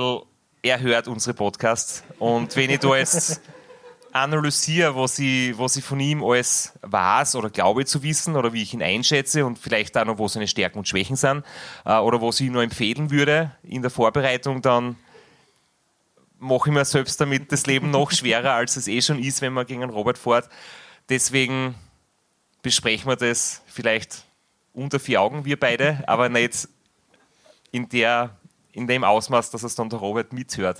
er hört unsere Podcasts. Und wenn ich da jetzt analysiere, was ich, was ich von ihm alles weiß oder glaube zu wissen oder wie ich ihn einschätze und vielleicht auch noch, wo seine Stärken und Schwächen sind äh, oder was ich ihm noch empfehlen würde in der Vorbereitung, dann mache ich mir selbst damit das Leben noch schwerer, als es eh schon ist, wenn man gegen einen Robert fährt. Deswegen besprechen wir das vielleicht unter vier Augen, wir beide, aber nicht in, der, in dem Ausmaß, dass es dann der Robert mithört.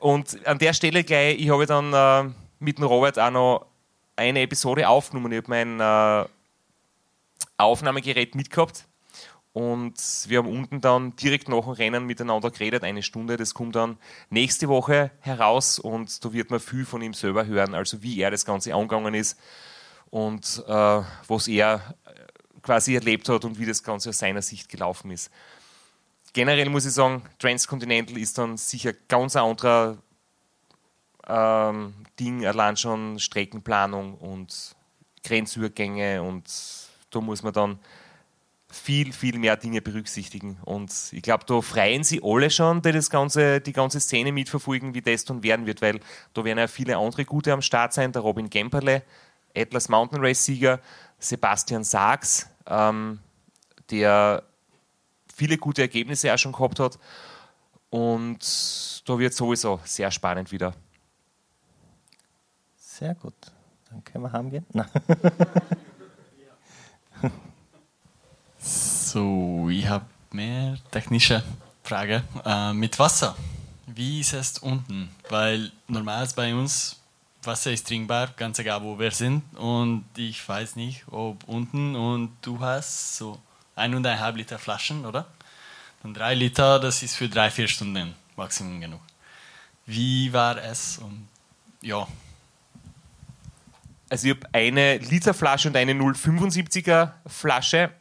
Und an der Stelle gleich, ich habe dann äh, mit dem Robert auch noch eine Episode aufgenommen. Ich habe mein äh, Aufnahmegerät mitgehabt und wir haben unten dann direkt nach dem Rennen miteinander geredet, eine Stunde. Das kommt dann nächste Woche heraus und da wird man viel von ihm selber hören, also wie er das Ganze angegangen ist und äh, was er quasi erlebt hat und wie das Ganze aus seiner Sicht gelaufen ist. Generell muss ich sagen, Transcontinental ist dann sicher ganz ein anderer, ähm, Ding, allein schon Streckenplanung und Grenzübergänge und da muss man dann viel, viel mehr Dinge berücksichtigen. Und ich glaube, da freuen sie alle schon, die das ganze, die ganze Szene mitverfolgen, wie das dann werden wird, weil da werden ja viele andere Gute am Start sein. Der Robin Gemperle, Atlas Mountain Race-Sieger, Sebastian Sachs, ähm, der viele gute Ergebnisse auch schon gehabt hat. Und da wird sowieso sehr spannend wieder. Sehr gut. Dann können wir heimgehen. Nein. So, ich habe mehr technische Frage. Äh, mit Wasser, wie ist es unten? Weil normal ist bei uns Wasser ist trinkbar, ganz egal wo wir sind. Und ich weiß nicht, ob unten und du hast so eineinhalb Liter Flaschen, oder? Und drei Liter, das ist für drei, vier Stunden Maximum genug. Wie war es? Und ja. Also ich habe eine Literflasche und eine 0,75er Flasche.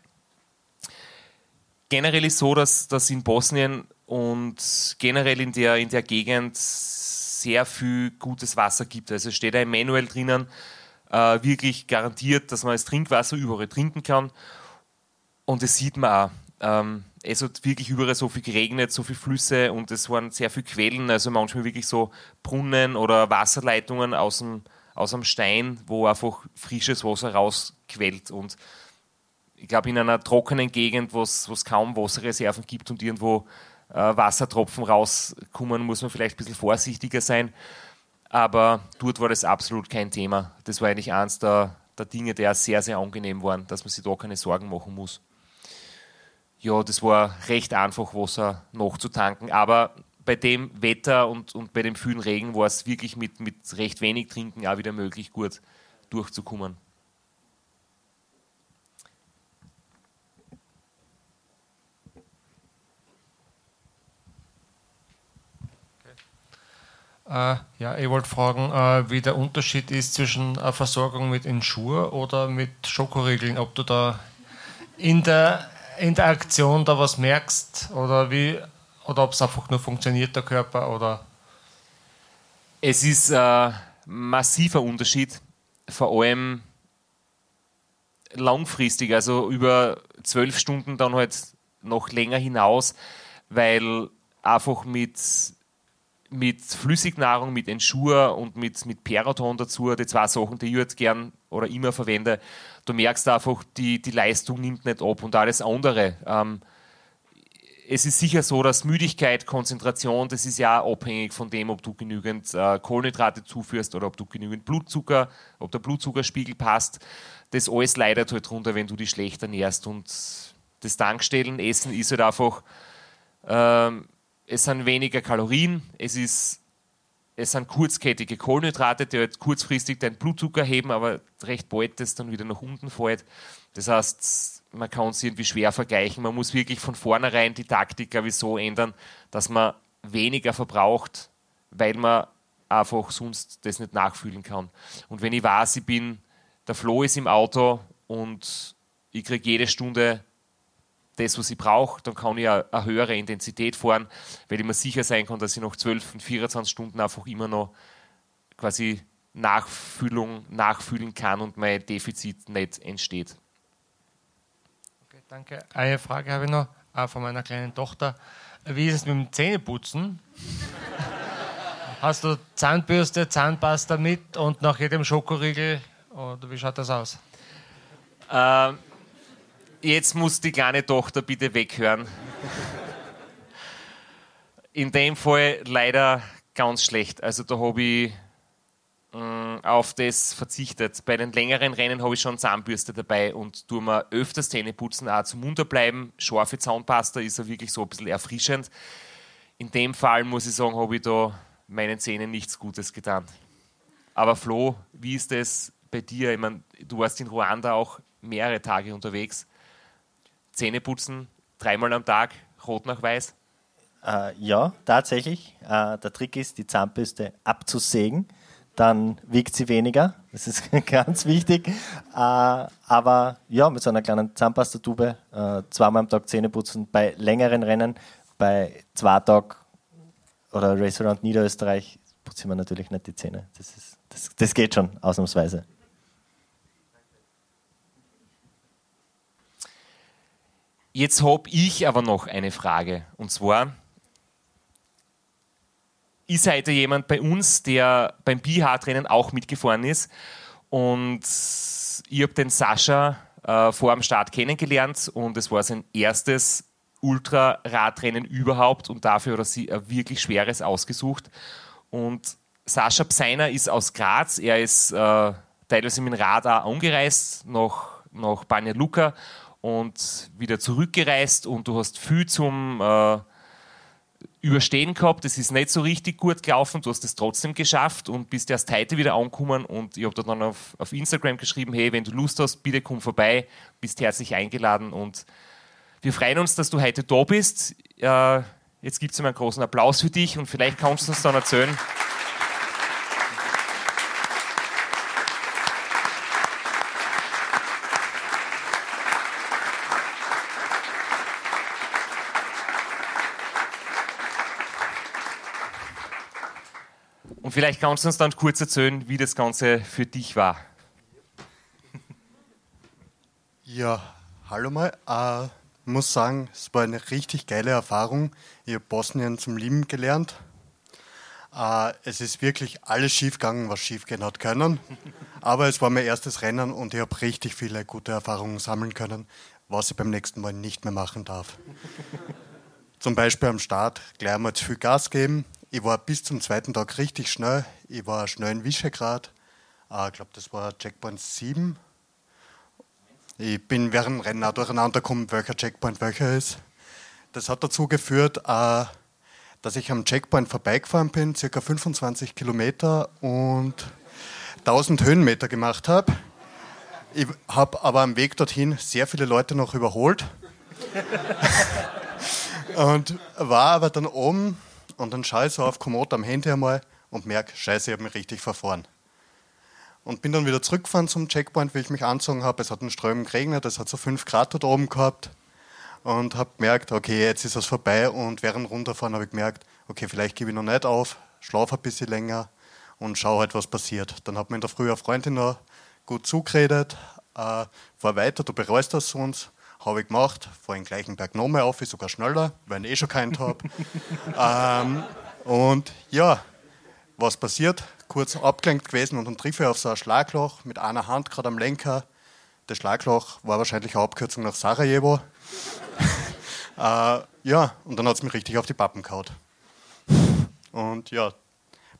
Generell ist so, dass, dass in Bosnien und generell in der, in der Gegend sehr viel gutes Wasser gibt. Also steht ein Manual drinnen, äh, wirklich garantiert, dass man das Trinkwasser überall trinken kann. Und das sieht man auch. Ähm, es hat wirklich überall so viel geregnet, so viele Flüsse und es waren sehr viele Quellen, also manchmal wirklich so Brunnen oder Wasserleitungen aus dem, aus dem Stein, wo einfach frisches Wasser rausquellt. Und ich glaube, in einer trockenen Gegend, wo es kaum Wasserreserven gibt und irgendwo äh, Wassertropfen rauskommen, muss man vielleicht ein bisschen vorsichtiger sein. Aber dort war das absolut kein Thema. Das war eigentlich eines der, der Dinge, die sehr, sehr angenehm waren, dass man sich da keine Sorgen machen muss ja, das war recht einfach, Wasser nachzutanken. Aber bei dem Wetter und, und bei dem vielen Regen war es wirklich mit, mit recht wenig Trinken auch wieder möglich, gut durchzukommen. Ja, ich wollte fragen, äh, wie der Unterschied ist zwischen einer Versorgung mit Ensure oder mit Schokoriegeln. Ob du da in der in der Aktion da was merkst oder wie oder ob es einfach nur funktioniert der Körper oder es ist ein massiver Unterschied, vor allem langfristig, also über zwölf Stunden dann halt noch länger hinaus, weil einfach mit, mit Flüssignahrung, mit Ensure und mit, mit Peraton dazu, die zwei Sachen, die ich jetzt gern oder immer verwende, du merkst einfach, die, die Leistung nimmt nicht ab und alles andere. Ähm, es ist sicher so, dass Müdigkeit, Konzentration, das ist ja abhängig von dem, ob du genügend äh, Kohlenhydrate zuführst oder ob du genügend Blutzucker, ob der Blutzuckerspiegel passt. Das alles leidet halt drunter, wenn du dich schlecht ernährst. Und das Tankstellenessen ist halt einfach, ähm, es sind weniger Kalorien, es ist es sind kurzkettige Kohlenhydrate, die halt kurzfristig deinen Blutzucker heben, aber recht bald das dann wieder nach unten fällt. Das heißt, man kann es irgendwie schwer vergleichen. Man muss wirklich von vornherein die Taktik so ändern, dass man weniger verbraucht, weil man einfach sonst das nicht nachfühlen kann. Und wenn ich weiß, ich bin, der Flo ist im Auto und ich kriege jede Stunde das, was ich brauche, dann kann ich eine, eine höhere Intensität fahren, weil ich mir sicher sein kann, dass ich nach 12 und 24 Stunden einfach immer noch quasi Nachfühlung, nachfühlen kann und mein Defizit nicht entsteht. Okay, danke. Eine Frage habe ich noch von meiner kleinen Tochter. Wie ist es mit dem Zähneputzen? Hast du Zahnbürste, Zahnpasta mit und nach jedem Schokoriegel? Oder wie schaut das aus? Ähm, jetzt muss die kleine Tochter bitte weghören. In dem Fall leider ganz schlecht. Also da habe ich mm, auf das verzichtet. Bei den längeren Rennen habe ich schon Zahnbürste dabei und tue mir öfters Zähne putzen, auch zum Unterbleiben. Scharfe Zahnpasta ist ja wirklich so ein bisschen erfrischend. In dem Fall muss ich sagen, habe ich da meinen Zähnen nichts Gutes getan. Aber Flo, wie ist das bei dir? Ich meine, du warst in Ruanda auch mehrere Tage unterwegs. Zähne putzen, dreimal am Tag, rot nach weiß? Äh, ja, tatsächlich. Äh, der Trick ist, die Zahnbürste abzusägen. Dann wiegt sie weniger. Das ist ganz wichtig. Äh, aber ja, mit so einer kleinen Zahnpastatube äh, zweimal am Tag Zähne putzen. Bei längeren Rennen, bei zwei Tagen oder Around Niederösterreich putze ich mir natürlich nicht die Zähne. Das, ist, das, das geht schon, ausnahmsweise. Jetzt habe ich aber noch eine Frage. Und zwar, ihr seid ja jemand bei uns, der beim BH-Rennen auch mitgefahren ist. Und ich habe den Sascha äh, vor dem Start kennengelernt und es war sein erstes Ultraradrennen überhaupt und dafür hat er sich ein wirklich schweres ausgesucht. Und Sascha Pseiner ist aus Graz, er ist äh, teilweise mit dem Rad auch angereist nach, nach Banja Luka und wieder zurückgereist und du hast viel zum äh, Überstehen gehabt. Es ist nicht so richtig gut gelaufen, du hast es trotzdem geschafft und bist erst heute wieder angekommen und ich habe dann auf, auf Instagram geschrieben, hey, wenn du Lust hast, bitte komm vorbei, bist herzlich eingeladen und wir freuen uns, dass du heute da bist. Äh, jetzt gibt es einen großen Applaus für dich und vielleicht kannst du uns dann erzählen, vielleicht kannst du uns dann kurz erzählen, wie das Ganze für dich war. Ja, hallo mal. Äh, muss sagen, es war eine richtig geile Erfahrung. Ich habe Bosnien zum Lieben gelernt. Äh, es ist wirklich alles schiefgegangen, was schiefgehen hat können. Aber es war mein erstes Rennen und ich habe richtig viele gute Erfahrungen sammeln können, was ich beim nächsten Mal nicht mehr machen darf. Zum Beispiel am Start gleich mal zu viel Gas geben, ich war bis zum zweiten Tag richtig schnell. Ich war schnell in Visegrad. Äh, ich glaube, das war Checkpoint 7. Ich bin während dem Rennen auch durcheinander gekommen, welcher Checkpoint welcher ist. Das hat dazu geführt, äh, dass ich am Checkpoint vorbeigefahren bin, circa 25 Kilometer und 1000 Höhenmeter gemacht habe. Ich habe aber am Weg dorthin sehr viele Leute noch überholt. und war aber dann oben und dann schaue ich so auf Komoot am Handy einmal und merke, scheiße, ich habe mich richtig verfahren. Und bin dann wieder zurückgefahren zum Checkpoint, wie ich mich angezogen habe. Es hat einen Strömen geregnet, es hat so 5 Grad dort oben gehabt. Und habe gemerkt, okay, jetzt ist es vorbei. Und während runterfahren habe ich gemerkt, okay, vielleicht gebe ich noch nicht auf, schlafe ein bisschen länger und schaue halt, was passiert. Dann hat mir in der Früh eine Freundin noch gut zugeredet, äh, fahr weiter, du bereust das sonst. Habe ich gemacht, fahre den gleichen Berg nochmal auf, sogar schneller, weil ich eh schon keinen habe. ähm, und ja, was passiert? Kurz abgelenkt gewesen und dann treffe ich auf so ein Schlagloch mit einer Hand gerade am Lenker. Das Schlagloch war wahrscheinlich eine Abkürzung nach Sarajevo. äh, ja, und dann hat es mich richtig auf die Pappen gehauen. Und ja,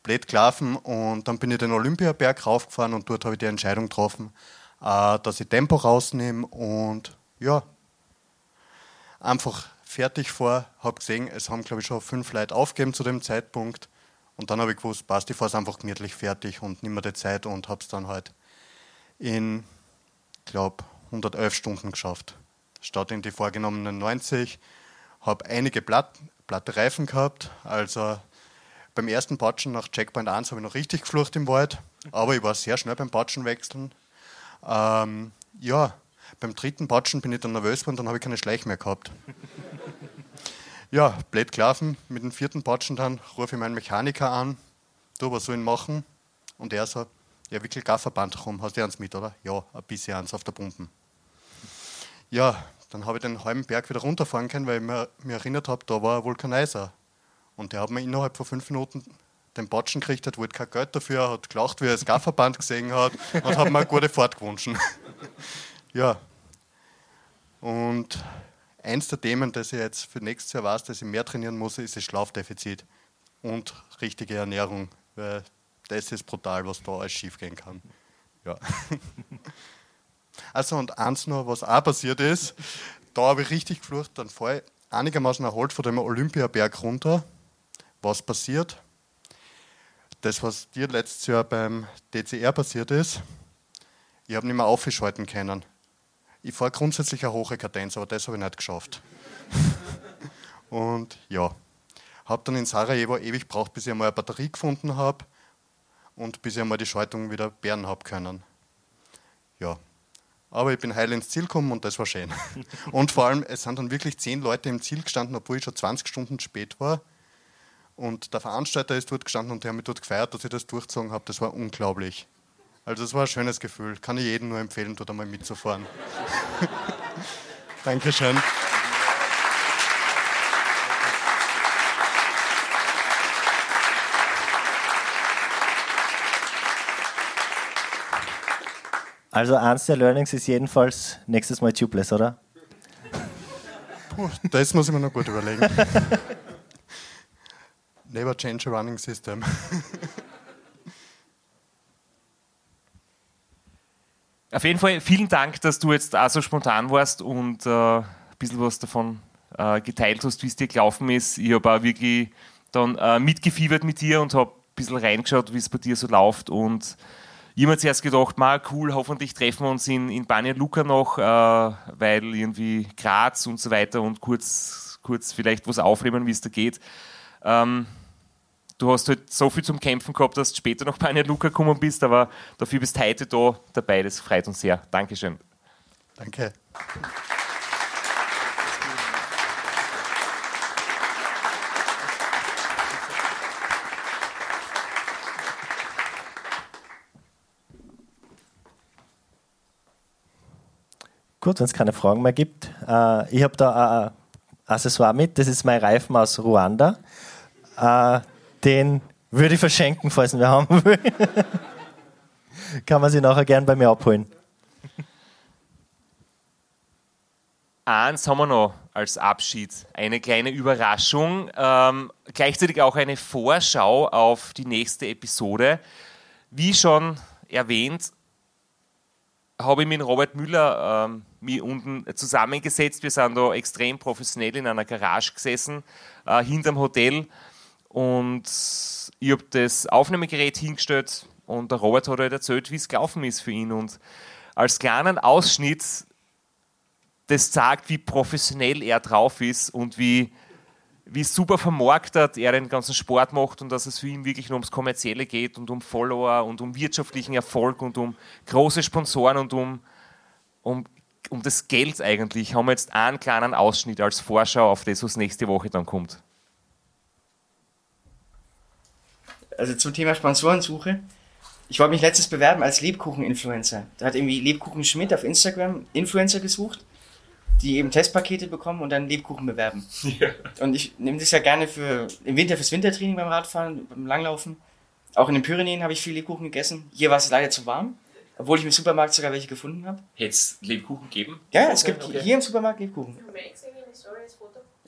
blöd gelaufen und dann bin ich den Olympiaberg raufgefahren und dort habe ich die Entscheidung getroffen, äh, dass ich Tempo rausnehme und ja, einfach fertig vor, habe gesehen, es haben glaube ich schon fünf Leute aufgegeben zu dem Zeitpunkt und dann habe ich gewusst, passt, ich fahre es einfach gemütlich fertig und nehme mir die Zeit und habe es dann halt in, glaube 111 Stunden geschafft. Statt in die vorgenommenen 90, habe einige Blatt, platte Reifen gehabt, also beim ersten Patschen nach Checkpoint 1 habe ich noch richtig geflucht im Wald, aber ich war sehr schnell beim Patschen wechseln. Ähm, ja, beim dritten Patschen bin ich dann nervös geworden, dann habe ich keine Schleich mehr gehabt. ja, blöd gelaufen. Mit dem vierten Patschen dann rufe ich meinen Mechaniker an. Du, was soll ich machen? Und er so, ja, wickel Gafferband rum. Hast du eins mit, oder? Ja, ein bisschen eins auf der Pumpen. Ja, dann habe ich den halben Berg wieder runterfahren können, weil ich mir, mir erinnert habe, da war ein Vulkanizer. Und der hat mir innerhalb von fünf Minuten den Patschen gekriegt, hat wollte kein Geld dafür, hat gelacht, wie er das Gafferband gesehen hat und hat mir eine gute Fahrt gewünscht. Ja. Und eins der Themen, das ich jetzt für nächstes Jahr weiß, dass ich mehr trainieren muss, ist das Schlafdefizit und richtige Ernährung. Weil das ist brutal, was da alles schief gehen kann. Ja. Also und eins noch, was auch passiert ist, da habe ich richtig geflucht, dann fahre ich einigermaßen erholt von dem Olympiaberg runter. Was passiert? Das, was dir letztes Jahr beim DCR passiert ist, ich habe nicht mehr aufschalten können. Ich fahre grundsätzlich eine hohe Kadenz, aber das habe ich nicht geschafft. und ja, habe dann in Sarajevo ewig gebraucht, bis ich einmal eine Batterie gefunden habe und bis ich einmal die Schaltung wieder bären habe können. Ja, aber ich bin heil ins Ziel gekommen und das war schön. Und vor allem, es sind dann wirklich zehn Leute im Ziel gestanden, obwohl ich schon 20 Stunden spät war. Und der Veranstalter ist dort gestanden und der hat mich dort gefeiert, dass ich das durchgezogen habe. Das war unglaublich. Also das war ein schönes Gefühl. Kann ich jedem nur empfehlen, dort einmal mitzufahren. Dankeschön. Also eins der Learnings ist jedenfalls nächstes Mal tubeless, oder? Puh, das muss ich mir noch gut überlegen. Never change a running system. Auf jeden Fall vielen Dank, dass du jetzt auch so spontan warst und äh, ein bisschen was davon äh, geteilt hast, wie es dir gelaufen ist. Ich habe auch wirklich dann äh, mitgefiebert mit dir und habe ein bisschen reingeschaut, wie es bei dir so läuft und ich habe zuerst gedacht, mal cool, hoffentlich treffen wir uns in, in Banja Luka noch, äh, weil irgendwie Graz und so weiter und kurz, kurz vielleicht was aufnehmen, wie es da geht. Ähm, du hast halt so viel zum Kämpfen gehabt, dass du später noch Banja Luka gekommen bist, aber dafür bist du heute da dabei. Das freut uns sehr. Dankeschön. Danke. Gut, wenn es keine Fragen mehr gibt. Äh, ich habe da ein Accessoire mit, das ist mein Reifen aus Ruanda. Äh, den würde ich verschenken, falls wer haben will. Kann man sich nachher gern bei mir abholen. Eins haben wir noch als Abschied. Eine kleine Überraschung. Ähm, gleichzeitig auch eine Vorschau auf die nächste Episode. Wie schon erwähnt, habe ich mit Robert Müller ähm, mich unten zusammengesetzt. Wir sind da extrem professionell in einer Garage gesessen, äh, hinterm Hotel. Und ich habe das Aufnahmegerät hingestellt und der Robert hat halt erzählt, wie es gelaufen ist für ihn. Und als kleinen Ausschnitt, das zeigt, wie professionell er drauf ist und wie, wie super vermarktet er den ganzen Sport macht und dass es für ihn wirklich nur ums Kommerzielle geht und um Follower und um wirtschaftlichen Erfolg und um große Sponsoren und um, um, um das Geld eigentlich, haben wir jetzt einen kleinen Ausschnitt als Vorschau auf das, was nächste Woche dann kommt. Also zum Thema Sponsorensuche. Ich wollte mich letztes bewerben als Lebkuchen-Influencer. Da hat irgendwie Lebkuchen Schmidt auf Instagram Influencer gesucht, die eben Testpakete bekommen und dann Lebkuchen bewerben. Ja. Und ich nehme das ja gerne für im Winter fürs Wintertraining beim Radfahren, beim Langlaufen. Auch in den Pyrenäen habe ich viel Lebkuchen gegessen. Hier war es leider zu warm, obwohl ich im Supermarkt sogar welche gefunden habe. Hätte es Lebkuchen geben? Ja, es gibt hier im Supermarkt Lebkuchen.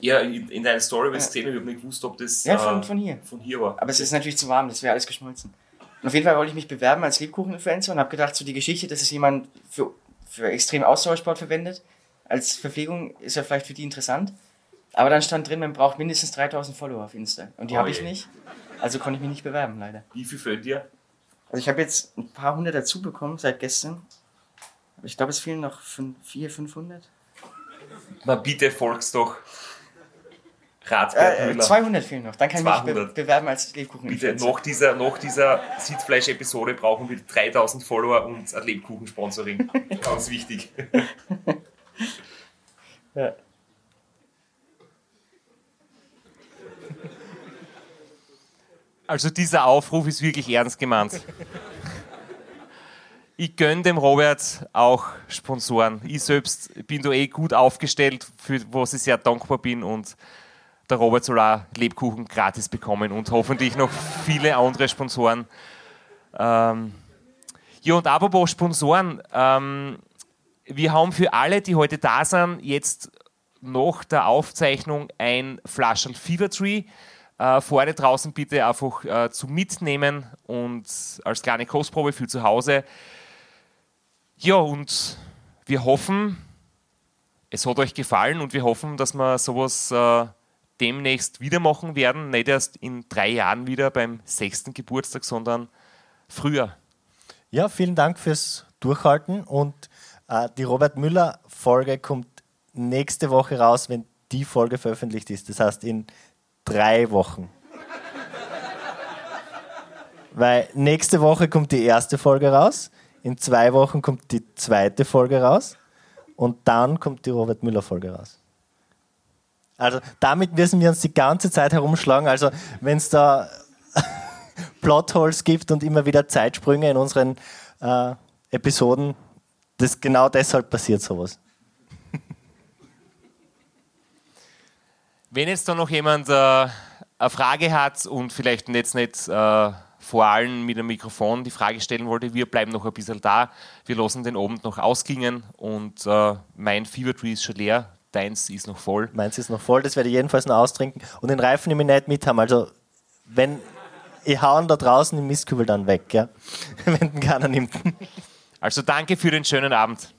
Ja, in, in deiner Story ich es gesehen, ich habe nicht gewusst, ob das Ja, von, äh, von hier. von hier war. Aber es ist natürlich zu warm, das wäre alles geschmolzen. Und auf jeden Fall wollte ich mich bewerben als Lebkuchen-Influencer und habe gedacht, so die Geschichte, dass es jemand für, für extrem Ausdauersport verwendet, als Verpflegung ist ja vielleicht für die interessant. Aber dann stand drin, man braucht mindestens 3000 Follower auf Insta. Und die Oh habe ich nicht. Also konnte ich mich nicht bewerben, leider. Wie viel fehlt dir? Also ich habe jetzt ein paar hundert dazu bekommen seit gestern. Aber ich glaube, es fehlen noch 400, 500. Na bitte folgst doch. Äh, Müller. 200 fehlen noch. Dann kann ich mich 200. be bewerben als Bitte, Lebkuchen-Influencer. nach dieser, nach dieser Sitzfleisch-Episode brauchen wir 3000 Follower und ein Lebkuchen-Sponsoring. Ganz wichtig. Ja. Also dieser Aufruf ist wirklich ernst gemeint. Ich gönne dem Robert auch Sponsoren. Ich selbst bin da eh gut aufgestellt, für was ich sehr dankbar bin und der Robert soll auch Lebkuchen gratis bekommen und hoffentlich noch viele andere Sponsoren. Ähm ja, und apropos Sponsoren, ähm, wir haben für alle, die heute da sind, jetzt nach der Aufzeichnung ein Flaschel Fever Tree. Äh, vorne draußen bitte einfach äh, zum Mitnehmen und als kleine Kostprobe für zu Hause. Ja, und wir hoffen, es hat euch gefallen und wir hoffen, dass wir sowas äh, demnächst wieder machen werden. Nicht erst in drei Jahren wieder beim sechsten Geburtstag, sondern früher. Ja, vielen Dank fürs Durchhalten und äh, die Robert Müller Folge kommt nächste Woche raus, wenn die Folge veröffentlicht ist. Das heißt in drei Wochen. Weil nächste Woche kommt die erste Folge raus, in zwei Wochen kommt die zweite Folge raus und dann kommt die Robert Müller Folge raus. Also damit müssen wir uns die ganze Zeit herumschlagen. Also wenn es da Plotholes gibt und immer wieder Zeitsprünge in unseren äh, Episoden, das genau deshalb passiert sowas. Wenn jetzt da noch jemand äh, eine Frage hat und vielleicht jetzt nicht äh, vor allem mit dem Mikrofon die Frage stellen wollte, wir bleiben noch ein bisschen da. Wir lassen den Abend noch ausgingen und äh, mein Fever Tree ist schon leer, deins ist noch voll. Meins ist noch voll, das werde ich jedenfalls noch austrinken. Und den Reifen nehme ich nicht mit haben. Also wenn ich hauen da draußen den Mistkübel dann weg, ja? wenn den keiner nimmt. Also danke für den schönen Abend.